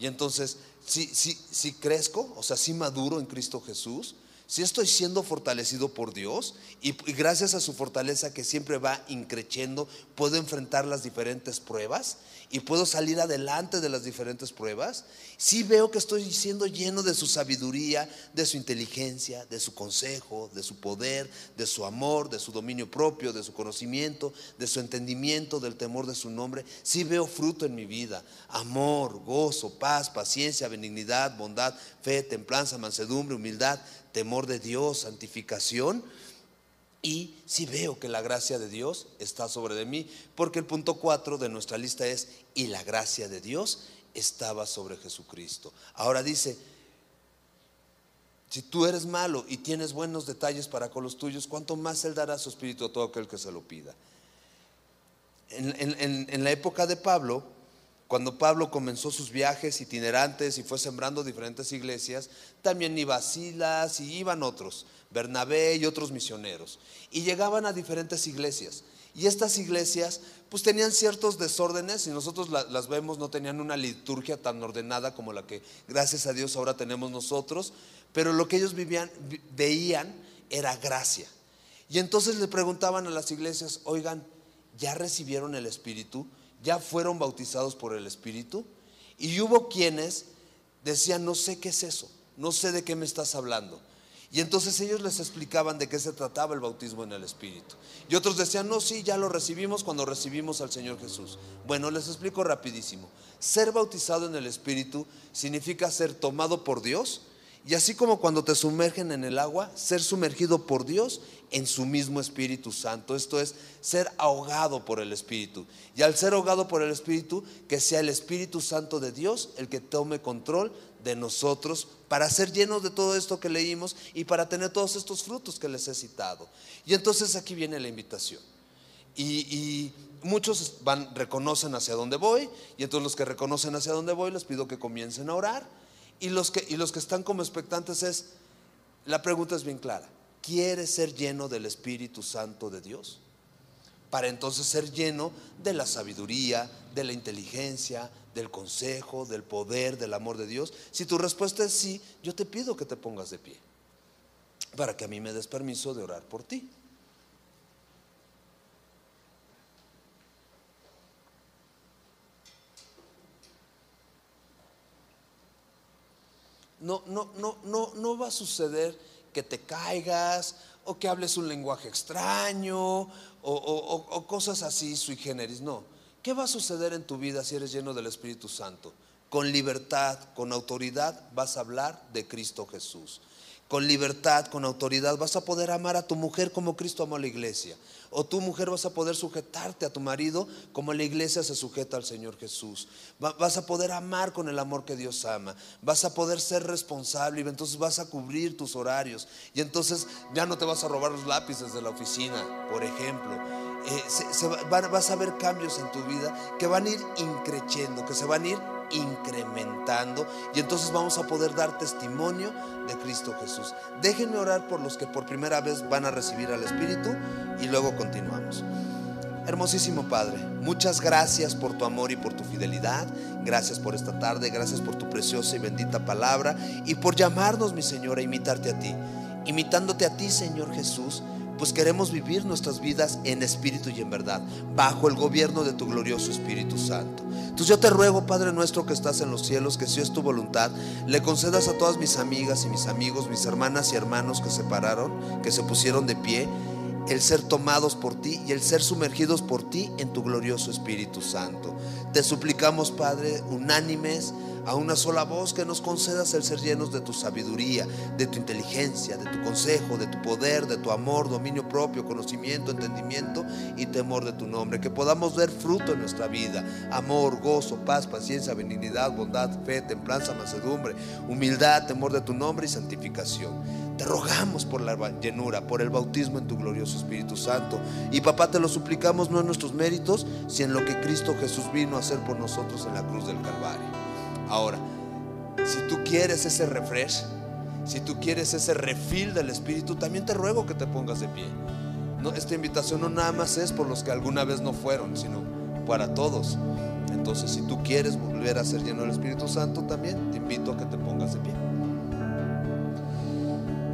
Y entonces, si, si, si crezco, o sea, si maduro en Cristo Jesús, si estoy siendo fortalecido por Dios y, y, gracias a su fortaleza que siempre va increciendo, puedo enfrentar las diferentes pruebas y puedo salir adelante de las diferentes pruebas, si veo que estoy siendo lleno de su sabiduría, de su inteligencia, de su consejo, de su poder, de su amor, de su dominio propio, de su conocimiento, de su entendimiento, del temor de su nombre, si veo fruto en mi vida, amor, gozo, paz, paciencia, benignidad, bondad, fe, templanza, mansedumbre, humildad, temor de Dios, santificación, y si veo que la gracia de Dios está sobre de mí, porque el punto 4 de nuestra lista es, y la gracia de Dios estaba sobre Jesucristo. Ahora dice, si tú eres malo y tienes buenos detalles para con los tuyos, ¿cuánto más Él dará su espíritu a todo aquel que se lo pida? En, en la época de Pablo, cuando Pablo comenzó sus viajes itinerantes y fue sembrando diferentes iglesias, también iba Silas y iban otros. Bernabé y otros misioneros. Y llegaban a diferentes iglesias. Y estas iglesias pues tenían ciertos desórdenes y nosotros las vemos, no tenían una liturgia tan ordenada como la que gracias a Dios ahora tenemos nosotros, pero lo que ellos vivían, veían era gracia. Y entonces le preguntaban a las iglesias, oigan, ¿ya recibieron el Espíritu? ¿Ya fueron bautizados por el Espíritu? Y hubo quienes decían, no sé qué es eso, no sé de qué me estás hablando. Y entonces ellos les explicaban de qué se trataba el bautismo en el Espíritu. Y otros decían, no, sí, ya lo recibimos cuando recibimos al Señor Jesús. Bueno, les explico rapidísimo. Ser bautizado en el Espíritu significa ser tomado por Dios. Y así como cuando te sumergen en el agua, ser sumergido por Dios en su mismo Espíritu Santo. Esto es ser ahogado por el Espíritu. Y al ser ahogado por el Espíritu, que sea el Espíritu Santo de Dios el que tome control de nosotros para ser llenos de todo esto que leímos y para tener todos estos frutos que les he citado. Y entonces aquí viene la invitación. Y, muchos van, reconocen hacia dónde voy, y entonces los que reconocen hacia dónde voy les pido que comiencen a orar. Y los que, y los que están como expectantes es, la pregunta es bien clara, ¿quieres ser lleno del Espíritu Santo de Dios? Para entonces ser lleno de la sabiduría, de la inteligencia, del consejo, del poder, del amor de Dios? Si tu respuesta es sí, yo te pido que te pongas de pie para que a mí me des permiso de orar por ti. No, no, no, no, no va a suceder que te caigas o que hables un lenguaje extraño o, cosas así sui generis. No, ¿Qué va a suceder en tu vida si eres lleno del Espíritu Santo? Con libertad, con autoridad vas a hablar de Cristo Jesús. Con libertad, con autoridad vas a poder amar a tu mujer como Cristo amó a la iglesia. O tu mujer vas a poder sujetarte a tu marido como la iglesia se sujeta al Señor Jesús. Vas a poder amar con el amor que Dios ama. Vas a poder ser responsable y entonces vas a cubrir tus horarios. Y entonces ya no te vas a robar los lápices de la oficina, por ejemplo eh, se, vas a ver cambios en tu vida que van a ir increciendo, que se van a ir incrementando y entonces vamos a poder dar testimonio de Cristo Jesús. Déjenme orar por los que por primera vez van a recibir al Espíritu y luego continuamos. Hermosísimo Padre, muchas gracias por tu amor y por tu fidelidad. Gracias por esta tarde, gracias por tu preciosa y bendita palabra y por llamarnos, mi Señor, a imitarte a ti. Imitándote a ti, Señor Jesús, pues queremos vivir nuestras vidas en espíritu y en verdad, bajo el gobierno de tu glorioso Espíritu Santo. Entonces yo te ruego, Padre nuestro que estás en los cielos, que si es tu voluntad, le concedas a todas mis amigas y mis amigos, mis hermanas y hermanos que se pararon, que se pusieron de pie, el ser tomados por ti y el ser sumergidos por ti en tu glorioso Espíritu Santo. Te suplicamos, Padre, unánimes, a una sola voz que nos concedas el ser llenos de tu sabiduría, de tu inteligencia, de tu consejo, de tu poder, de tu amor, dominio propio, conocimiento, entendimiento y temor de tu nombre. Que podamos ver fruto en nuestra vida, amor, gozo, paz, paciencia, benignidad, bondad, fe, templanza, mansedumbre, humildad, temor de tu nombre y santificación. Te rogamos por la llenura, por el bautismo en tu glorioso Espíritu Santo. Y papá, te lo suplicamos no en nuestros méritos, sino en lo que Cristo Jesús vino a hacer por nosotros en la cruz del Calvario. Ahora, si tú quieres ese refresh, si tú quieres ese refil del Espíritu, también te ruego que te pongas de pie. No, esta invitación no nada más es por los que alguna vez no fueron, sino para todos. Entonces, si tú quieres volver a ser lleno del Espíritu Santo, también te invito a que te pongas de pie.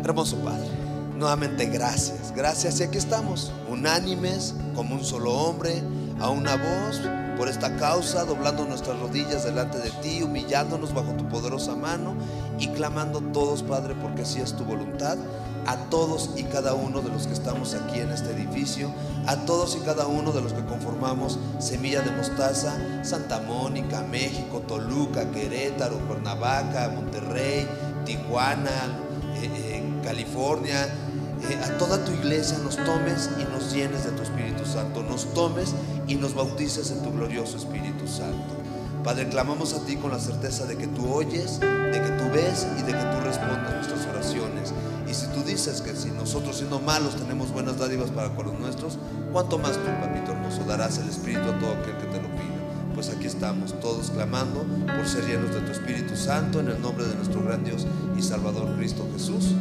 Hermoso Padre, nuevamente gracias, gracias. Y aquí estamos, unánimes, como un solo hombre, a una voz por esta causa, doblando nuestras rodillas delante de ti, humillándonos bajo tu poderosa mano y clamando todos, Padre, porque así es tu voluntad, a todos y cada uno de los que estamos aquí en este edificio, a todos y cada uno de los que conformamos Semilla de Mostaza, Santa Mónica, México, Toluca, Querétaro, Cuernavaca, Monterrey, Tijuana, eh, eh, California, eh, a toda tu iglesia nos tomes y nos llenes de tu Espíritu Santo, nos tomes y nos bautices en tu glorioso Espíritu Santo. Padre, clamamos a ti con la certeza de que tú oyes, de que tú ves y de que tú respondes nuestras oraciones. Y si tú dices que si nosotros siendo malos tenemos buenas dádivas para con los nuestros, ¿cuánto más tú, papito hermoso, darás el Espíritu a todo aquel que te lo pida? Pues aquí estamos todos clamando por ser llenos de tu Espíritu Santo en el nombre de nuestro gran Dios y Salvador Cristo Jesús.